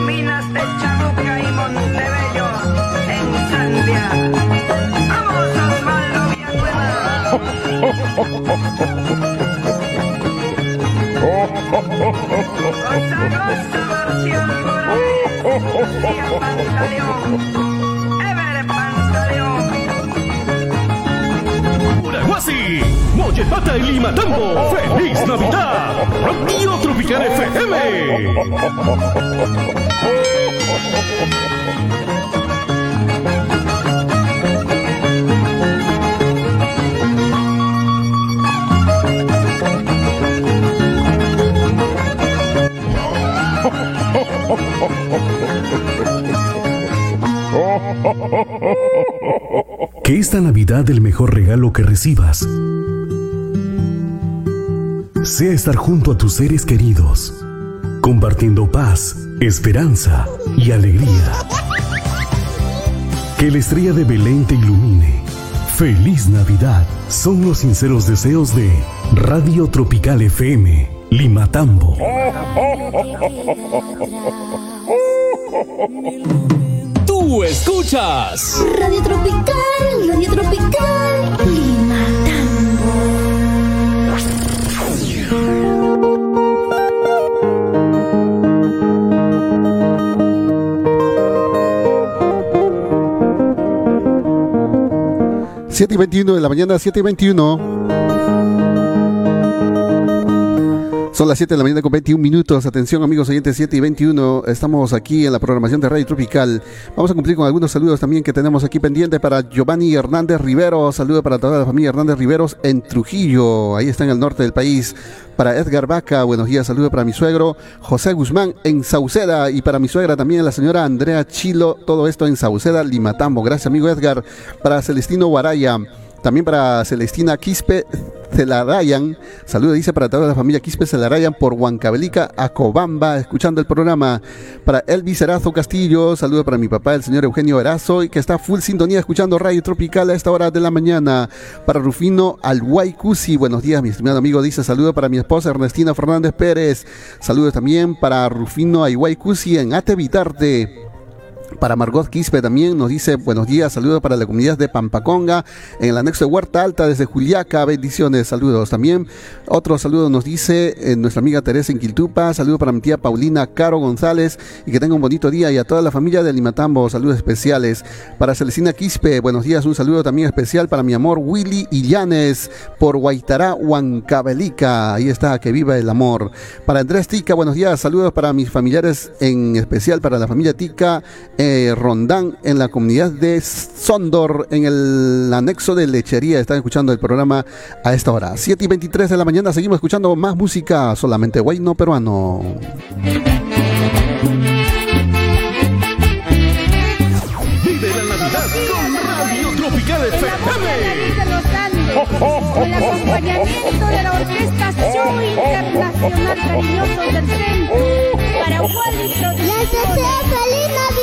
Minas de Chabuca y Montebello, en Sandia. Vamos, Osvaldo Pantaleón, Mollepata y Lima Tambo. ¡Feliz Navidad! Radio Tropical FM. Que esta Navidad el mejor regalo que recibas sea estar junto a tus seres queridos, compartiendo paz, esperanza y alegría. Que la estrella de Belén te ilumine. Feliz Navidad. Son los sinceros deseos de Radio Tropical FM, Limatambo. Tú escuchas. Radio Tropical, Radio Tropical, Lima Siete y 21 de la mañana, 7 y 21. Las 7 de la mañana con 21 minutos. Atención amigos oyentes, 7 y 21. Estamos aquí en la programación de Radio Tropical. Vamos a cumplir con algunos saludos también que tenemos aquí pendiente para Giovanni Hernández Rivero. Saludo para toda la familia Hernández Riveros en Trujillo. Ahí está en el norte del país. Para Edgar Vaca, buenos días. Saludo para mi suegro José Guzmán en Sauceda. Y para mi suegra también la señora Andrea Chilo. Todo esto en Sauceda, Limatambo. Gracias amigo Edgar. Para Celestino Guaraya. También para Celestina Quispe Celarayan. Saludos, dice para toda la familia Quispe Celarayan por Huancabelica, Acobamba, escuchando el programa. Para Elvis Erazo Castillo. Saludos para mi papá, el señor Eugenio Erazo, y que está full sintonía escuchando Radio Tropical a esta hora de la mañana. Para Rufino Alhuaycusi. Buenos días, mi estimado amigo. Dice saludos para mi esposa Ernestina Fernández Pérez. Saludos también para Rufino Alhuaycusi en Atevitarte. Para Margot Quispe también nos dice buenos días, saludos para la comunidad de Pampaconga, en el anexo de Huerta Alta desde Juliaca, bendiciones, saludos también. Otro saludo nos dice eh, nuestra amiga Teresa en Quiltupa, saludos para mi tía Paulina Caro González y que tenga un bonito día y a toda la familia de Limatambo, saludos especiales. Para Celestina Quispe, buenos días, un saludo también especial para mi amor Willy Illanes por Guaitará, Huancabelica, ahí está, que viva el amor. Para Andrés Tica, buenos días, saludos para mis familiares, en especial para la familia Tica eh, Rondán en la comunidad de Sondor, en el anexo de lechería. Están escuchando el programa a esta hora. 7 y 23 de la mañana seguimos escuchando más música, solamente guay no peruano. Vive la Navidad con Radio Tropical FM. el acompañamiento de la Orquesta Show Internacional Cariñosos del Centro, para Wally Les deseo feliz Navidad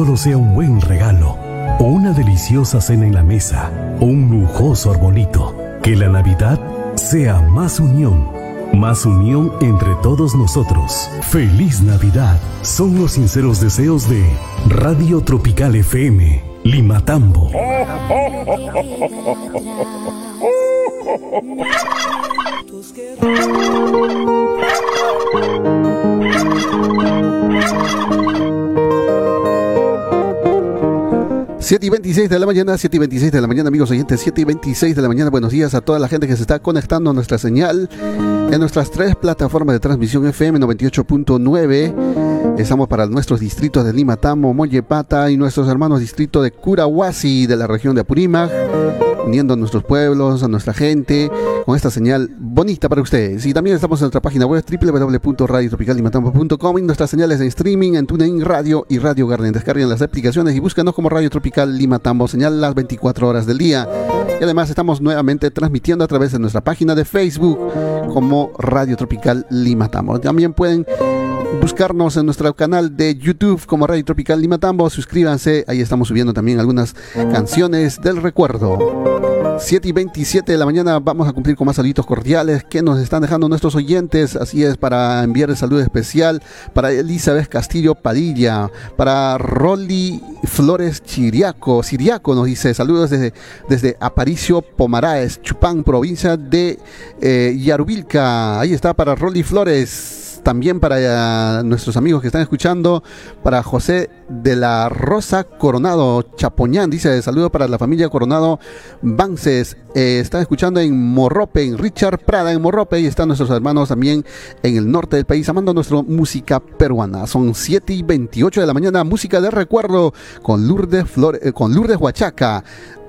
solo sea un buen regalo, o una deliciosa cena en la mesa, o un lujoso arbolito. Que la Navidad sea más unión, más unión entre todos nosotros. Feliz Navidad. Son los sinceros deseos de Radio Tropical FM, Limatambo. Siete y 26 de la mañana, 7 y 26 de la mañana, amigos oyentes, 7 y 26 de la mañana. Buenos días a toda la gente que se está conectando a nuestra señal en nuestras tres plataformas de transmisión FM 98.9. Estamos para nuestros distritos de Lima, Tamo, Mollepata y nuestros hermanos distritos de Curahuasi de la región de Apurímac, uniendo a nuestros pueblos, a nuestra gente, con esta señal bonita para ustedes. Y también estamos en nuestra página web www.radiotropicallimatambo.com y nuestras señales de streaming en TuneIn Radio y Radio Garden. Descarguen las aplicaciones y búscanos como Radio Tropical Lima Tambo, señal las 24 horas del día. Y además estamos nuevamente transmitiendo a través de nuestra página de Facebook como Radio Tropical Lima Tambo. También pueden buscarnos en nuestro canal de YouTube como Radio Tropical Lima Tambo. Suscríbanse, ahí estamos subiendo también algunas canciones del recuerdo. 7 y 27 de la mañana vamos a cumplir con más saluditos cordiales que nos están dejando nuestros oyentes. Así es, para enviar el saludo especial para Elizabeth Castillo Padilla, para Rolly Flores Chiriaco, Siriaco nos dice saludos desde, desde Aparicio Pomaraes, Chupán, provincia de eh, Yarubilca. Ahí está para Rolly Flores también para eh, nuestros amigos que están escuchando, para José de la Rosa Coronado Chapoñán, dice saludo para la familia Coronado Bances, eh, están escuchando en Morrope, en Richard Prada en Morrope, y están nuestros hermanos también en el norte del país, amando nuestra música peruana. Son 7 y 28 de la mañana, música de recuerdo con Lourdes, Flor, eh, con Lourdes Huachaca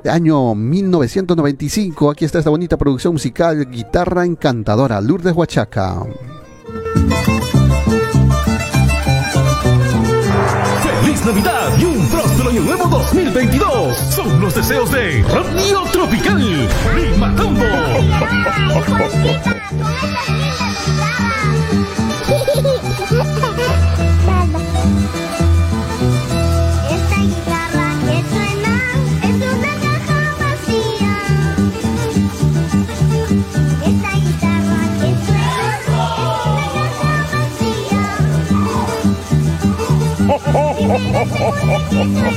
año 1995. Aquí está esta bonita producción musical, guitarra encantadora, Lourdes Huachaca. ¡Feliz Navidad y un próspero año nuevo 2022! Son los deseos de Radio Tropical Lima Tambo. Esta guitarra Primera, segunda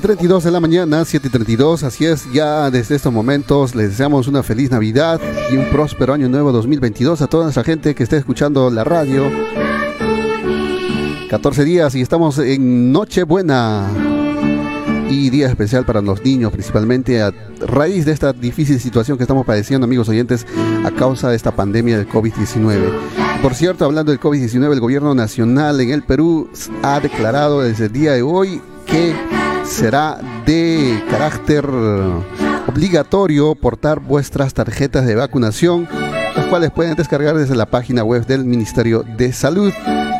y 32 de la mañana, 7 y 32, así es, ya desde estos momentos les deseamos una feliz Navidad y un próspero año nuevo 2022 a toda nuestra gente que esté escuchando la radio. 14 días y estamos en Nochebuena y día especial para los niños, principalmente a raíz de esta difícil situación que estamos padeciendo, amigos oyentes, a causa de esta pandemia del COVID-19. Por cierto, hablando del COVID-19, el gobierno nacional en el Perú ha declarado desde el día de hoy que será de carácter obligatorio portar vuestras tarjetas de vacunación, las cuales pueden descargar desde la página web del Ministerio de Salud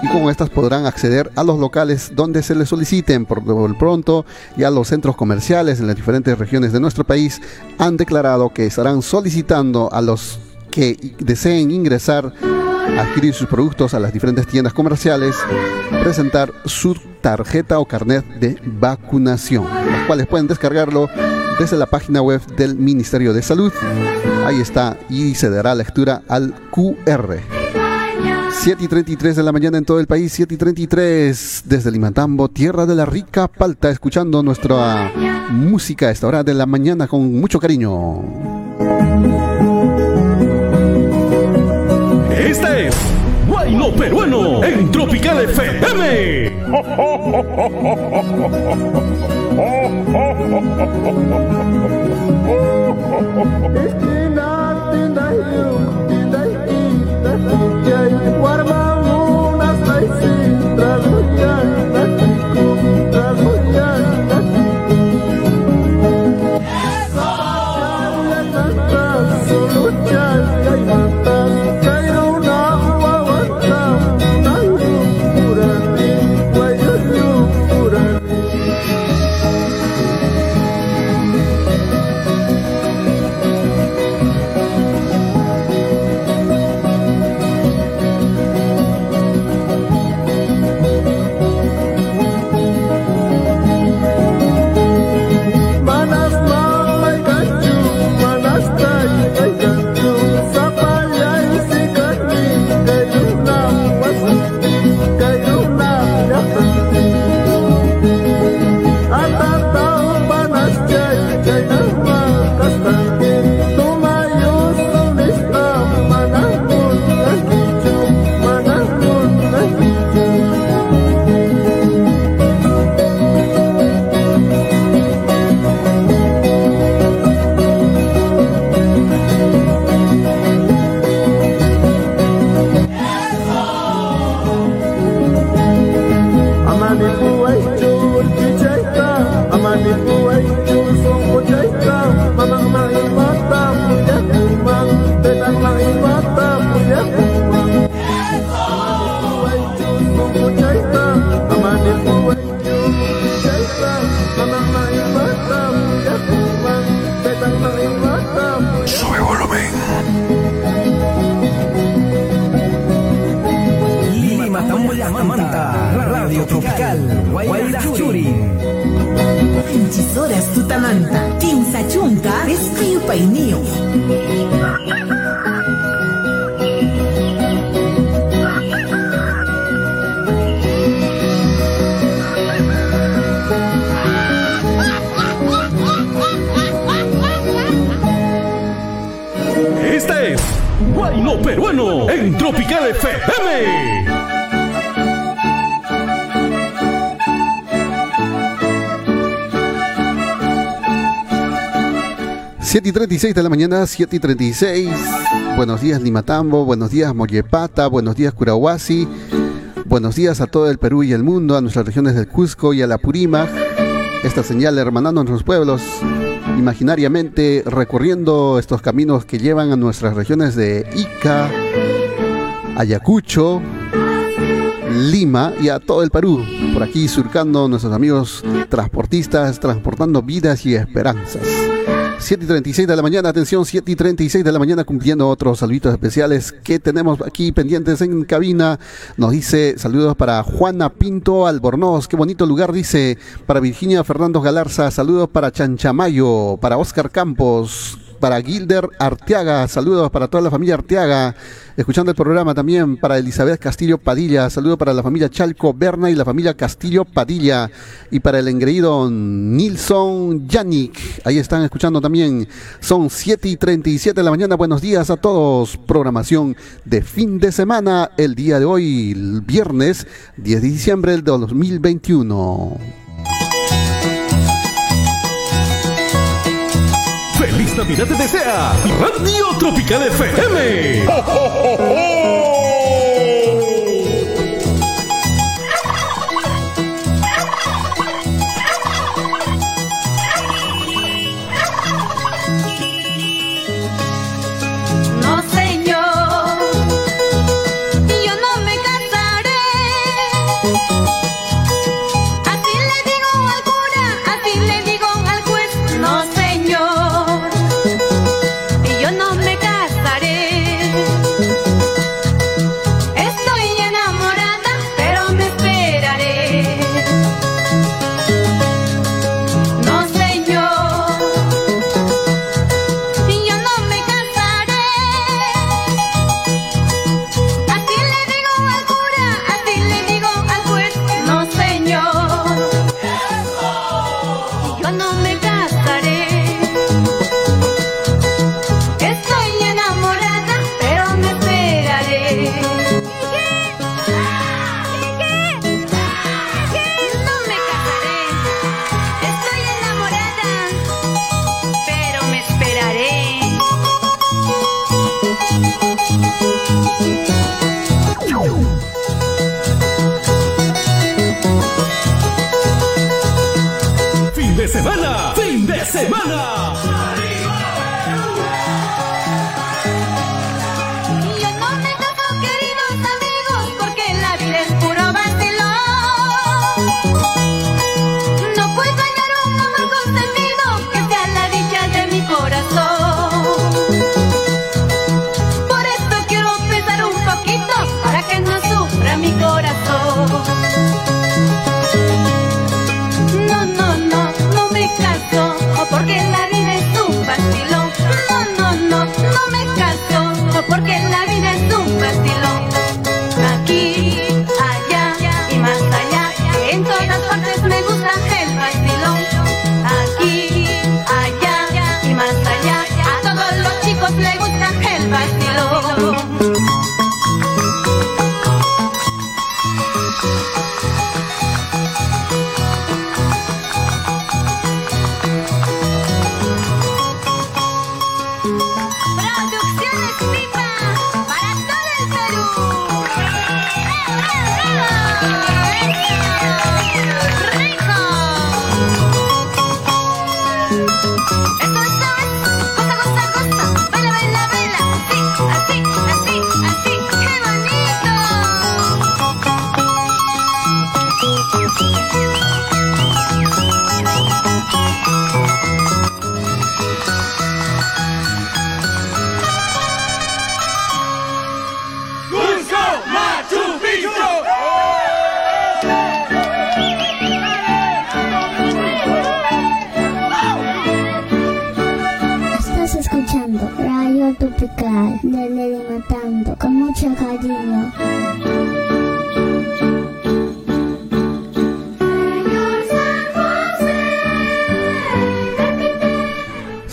y con estas podrán acceder a los locales donde se les soliciten. Por lo pronto y a los centros comerciales en las diferentes regiones de nuestro país han declarado que estarán solicitando a los que deseen ingresar adquirir sus productos a las diferentes tiendas comerciales presentar su tarjeta o carnet de vacunación, los cuales pueden descargarlo desde la página web del Ministerio de Salud. Ahí está y se dará lectura al QR. 7 y 33 de la mañana en todo el país, 7 y 33 desde Limatambo, tierra de la rica palta, escuchando nuestra música a esta hora de la mañana con mucho cariño. Guayno Peruano en Tropical FM. 36 de la mañana, 7 y 36. Buenos días Limatambo, buenos días Mollepata, buenos días Curahuasi, buenos días a todo el Perú y el mundo, a nuestras regiones del Cusco y a la Purímac. Esta señal hermanando a nuestros pueblos, imaginariamente recorriendo estos caminos que llevan a nuestras regiones de Ica, Ayacucho, Lima y a todo el Perú. Por aquí surcando nuestros amigos transportistas, transportando vidas y esperanzas. 7 y 36 de la mañana, atención, 7 y 36 de la mañana, cumpliendo otros saluditos especiales que tenemos aquí pendientes en cabina. Nos dice saludos para Juana Pinto Albornoz, qué bonito lugar, dice, para Virginia Fernando Galarza, saludos para Chanchamayo, para Oscar Campos, para Gilder Arteaga, saludos para toda la familia Arteaga, escuchando el programa también para Elizabeth Castillo Padilla, saludos para la familia Chalco Berna y la familia Castillo Padilla, y para el engreído Nilson Yannick, ahí están escuchando también, son 7 y 37 de la mañana, buenos días a todos, programación de fin de semana, el día de hoy, viernes 10 de diciembre del 2021. ¡Feliz Navidad te desea! Radio Tropical FM. No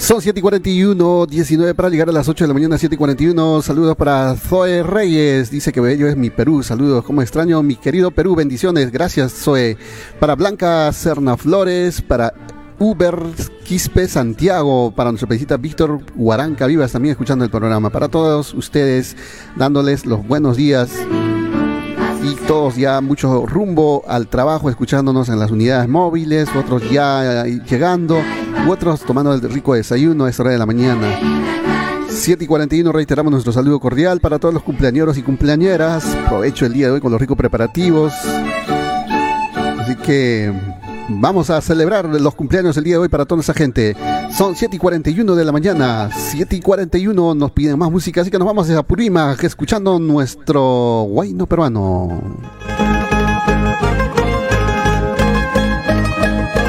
Son 7 y 41, 19 para llegar a las 8 de la mañana, 7 y 41. Saludos para Zoe Reyes, dice que bello es mi Perú. Saludos, como extraño mi querido Perú, bendiciones. Gracias, Zoe. Para Blanca Serna Flores, para Uber Quispe Santiago, para nuestro paisita Víctor Huaranca Vivas, también escuchando el programa. Para todos ustedes, dándoles los buenos días y todos ya mucho rumbo al trabajo, escuchándonos en las unidades móviles, otros ya llegando, otros tomando el rico desayuno a esta hora de la mañana. 7 y 41 reiteramos nuestro saludo cordial para todos los cumpleañeros y cumpleañeras. Aprovecho el día de hoy con los ricos preparativos. Así que vamos a celebrar los cumpleaños el día de hoy para toda esa gente. Son 7 y 41 de la mañana. 7 y 41 nos piden más música, así que nos vamos a Purímac escuchando nuestro guayno peruano.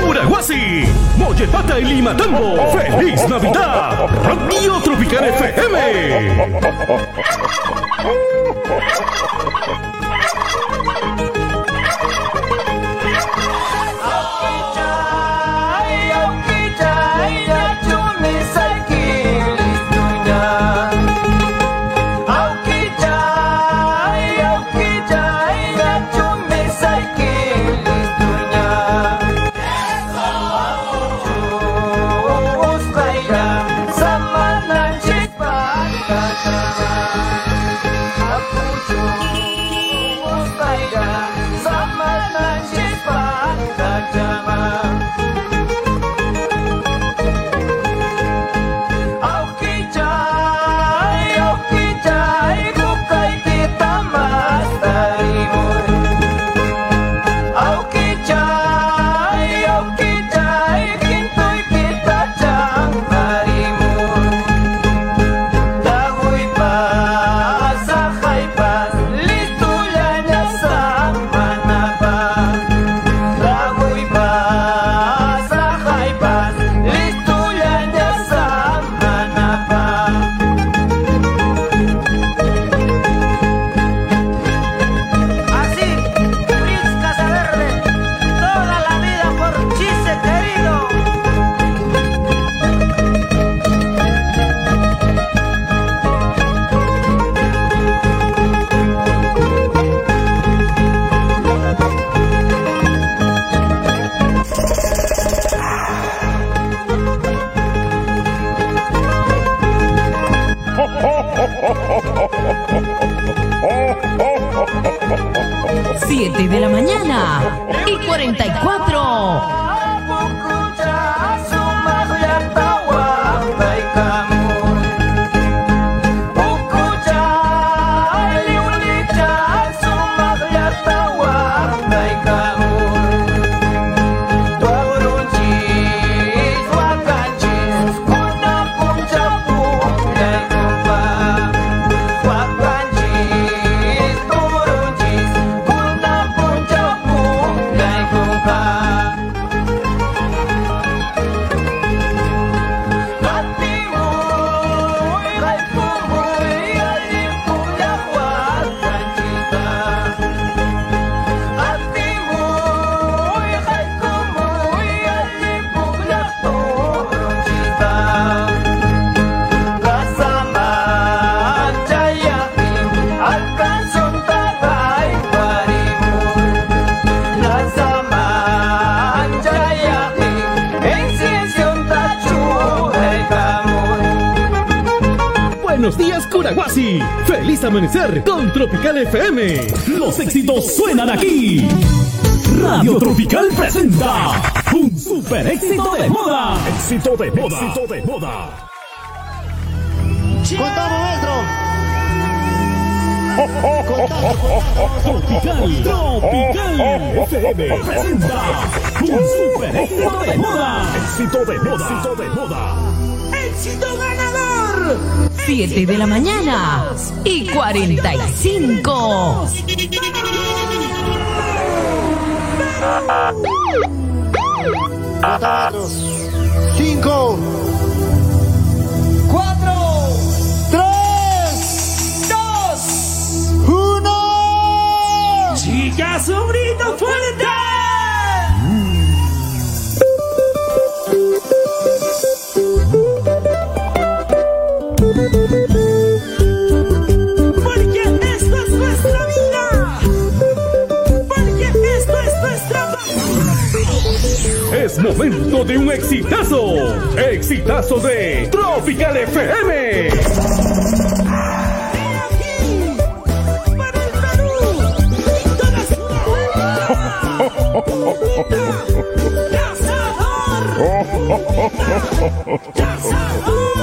Uraguasi, Mollepata y Limatambo. ¡Feliz Navidad! Radio Tropical FM. Tropical FM. 42 y 45. Momento de un exitazo. Exitazo de Tropical FM. ¡Cazador! ¡Cazador!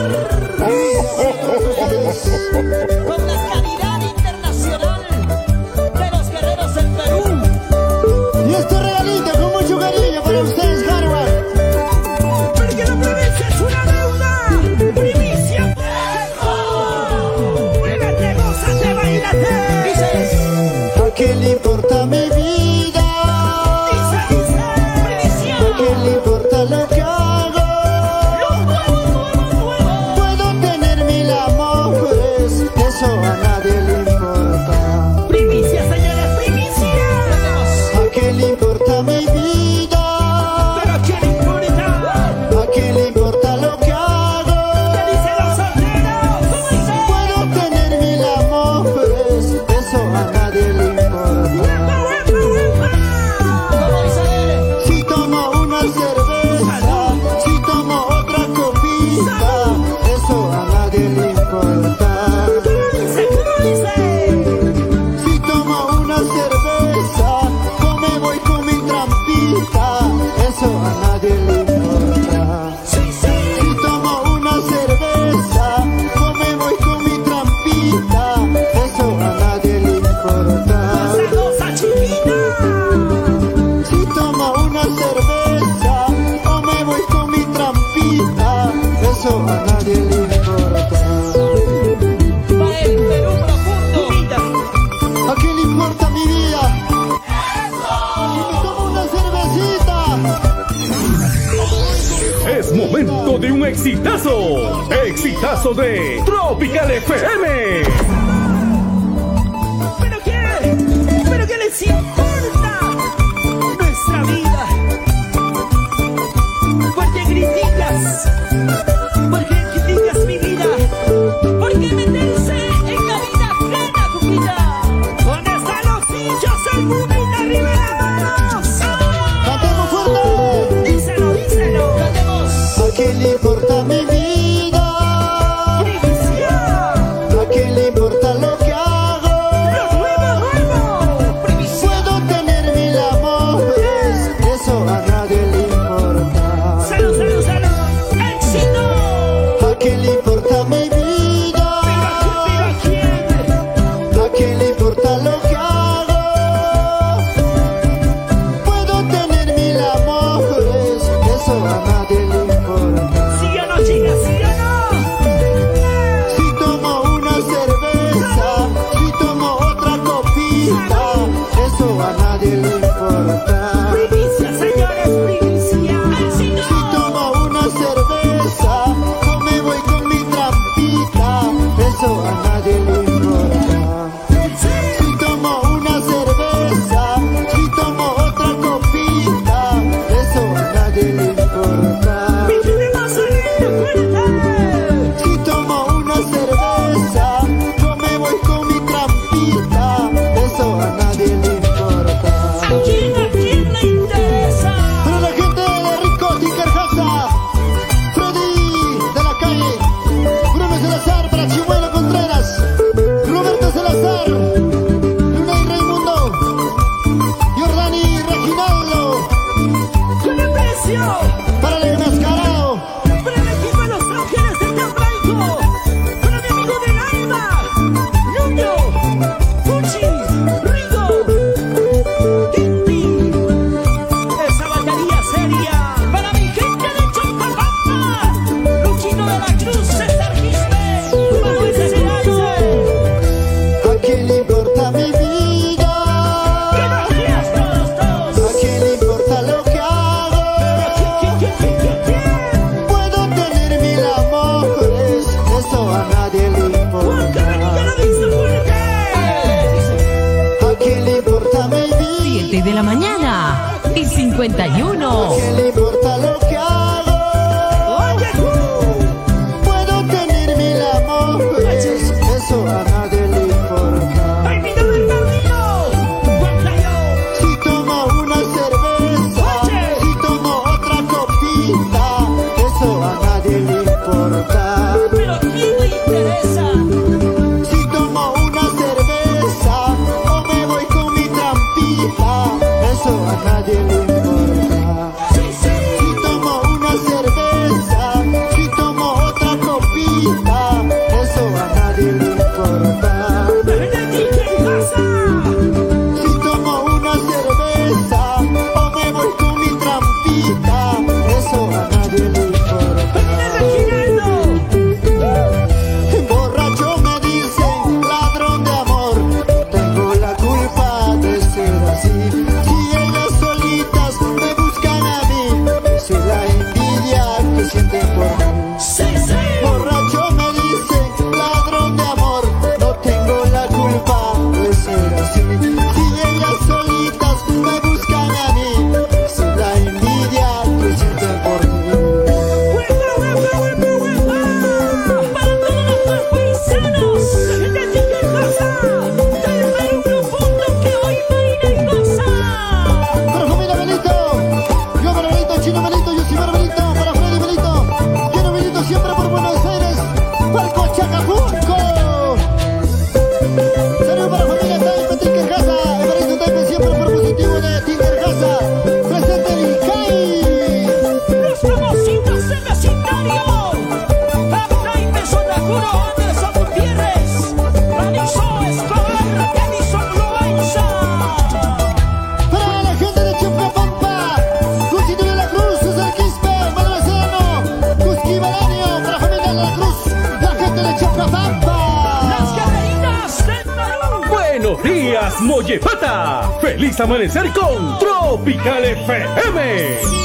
Feliz amanecer con Tropical FM.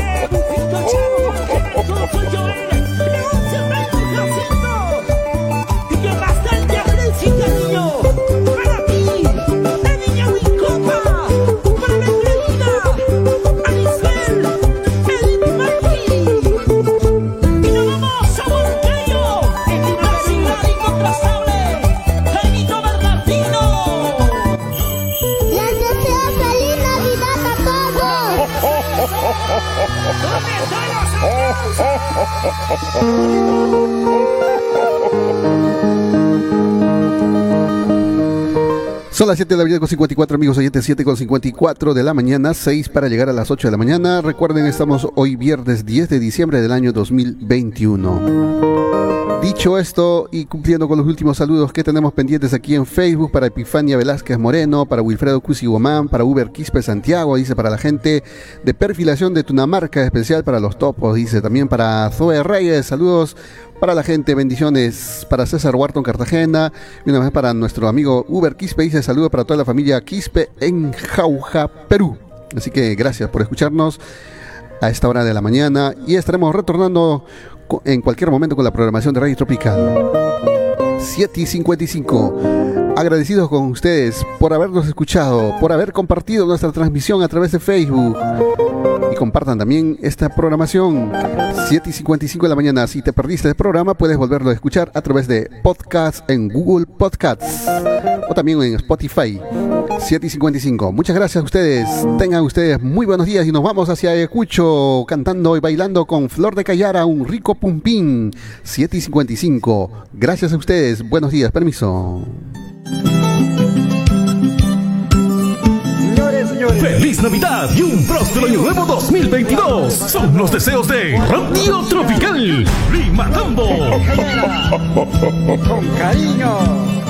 Son las 7 de la mañana con 54 amigos oyentes, 7 con 54 de la mañana, 6 para llegar a las 8 de la mañana. Recuerden, estamos hoy viernes 10 de diciembre del año 2021. Dicho esto y cumpliendo con los últimos saludos que tenemos pendientes aquí en Facebook para Epifania Velázquez Moreno, para Wilfredo Cusi Guamán, para Uber Quispe Santiago, dice para la gente de perfilación de Tunamarca, especial para los topos, dice también para Zoe Reyes, saludos para la gente, bendiciones para César Wharton Cartagena, y una vez para nuestro amigo Uber Quispe, dice saludos para toda la familia Quispe en Jauja, Perú. Así que gracias por escucharnos a esta hora de la mañana y estaremos retornando en cualquier momento con la programación de Radio Tropical. 7 y 55. Agradecidos con ustedes por habernos escuchado, por haber compartido nuestra transmisión a través de Facebook. Y compartan también esta programación. 7 y 55 de la mañana. Si te perdiste el programa, puedes volverlo a escuchar a través de podcast en Google Podcasts o también en Spotify. 7 y 55. Muchas gracias a ustedes. Tengan ustedes muy buenos días y nos vamos hacia Ayacucho cantando y bailando con Flor de Callara, un rico pumpín. 7 y 55. Gracias a ustedes. Buenos días. Permiso. ¡Feliz Navidad y un próspero año nuevo 2022! Son los deseos de Radio Tropical y Matambo. Con cariño.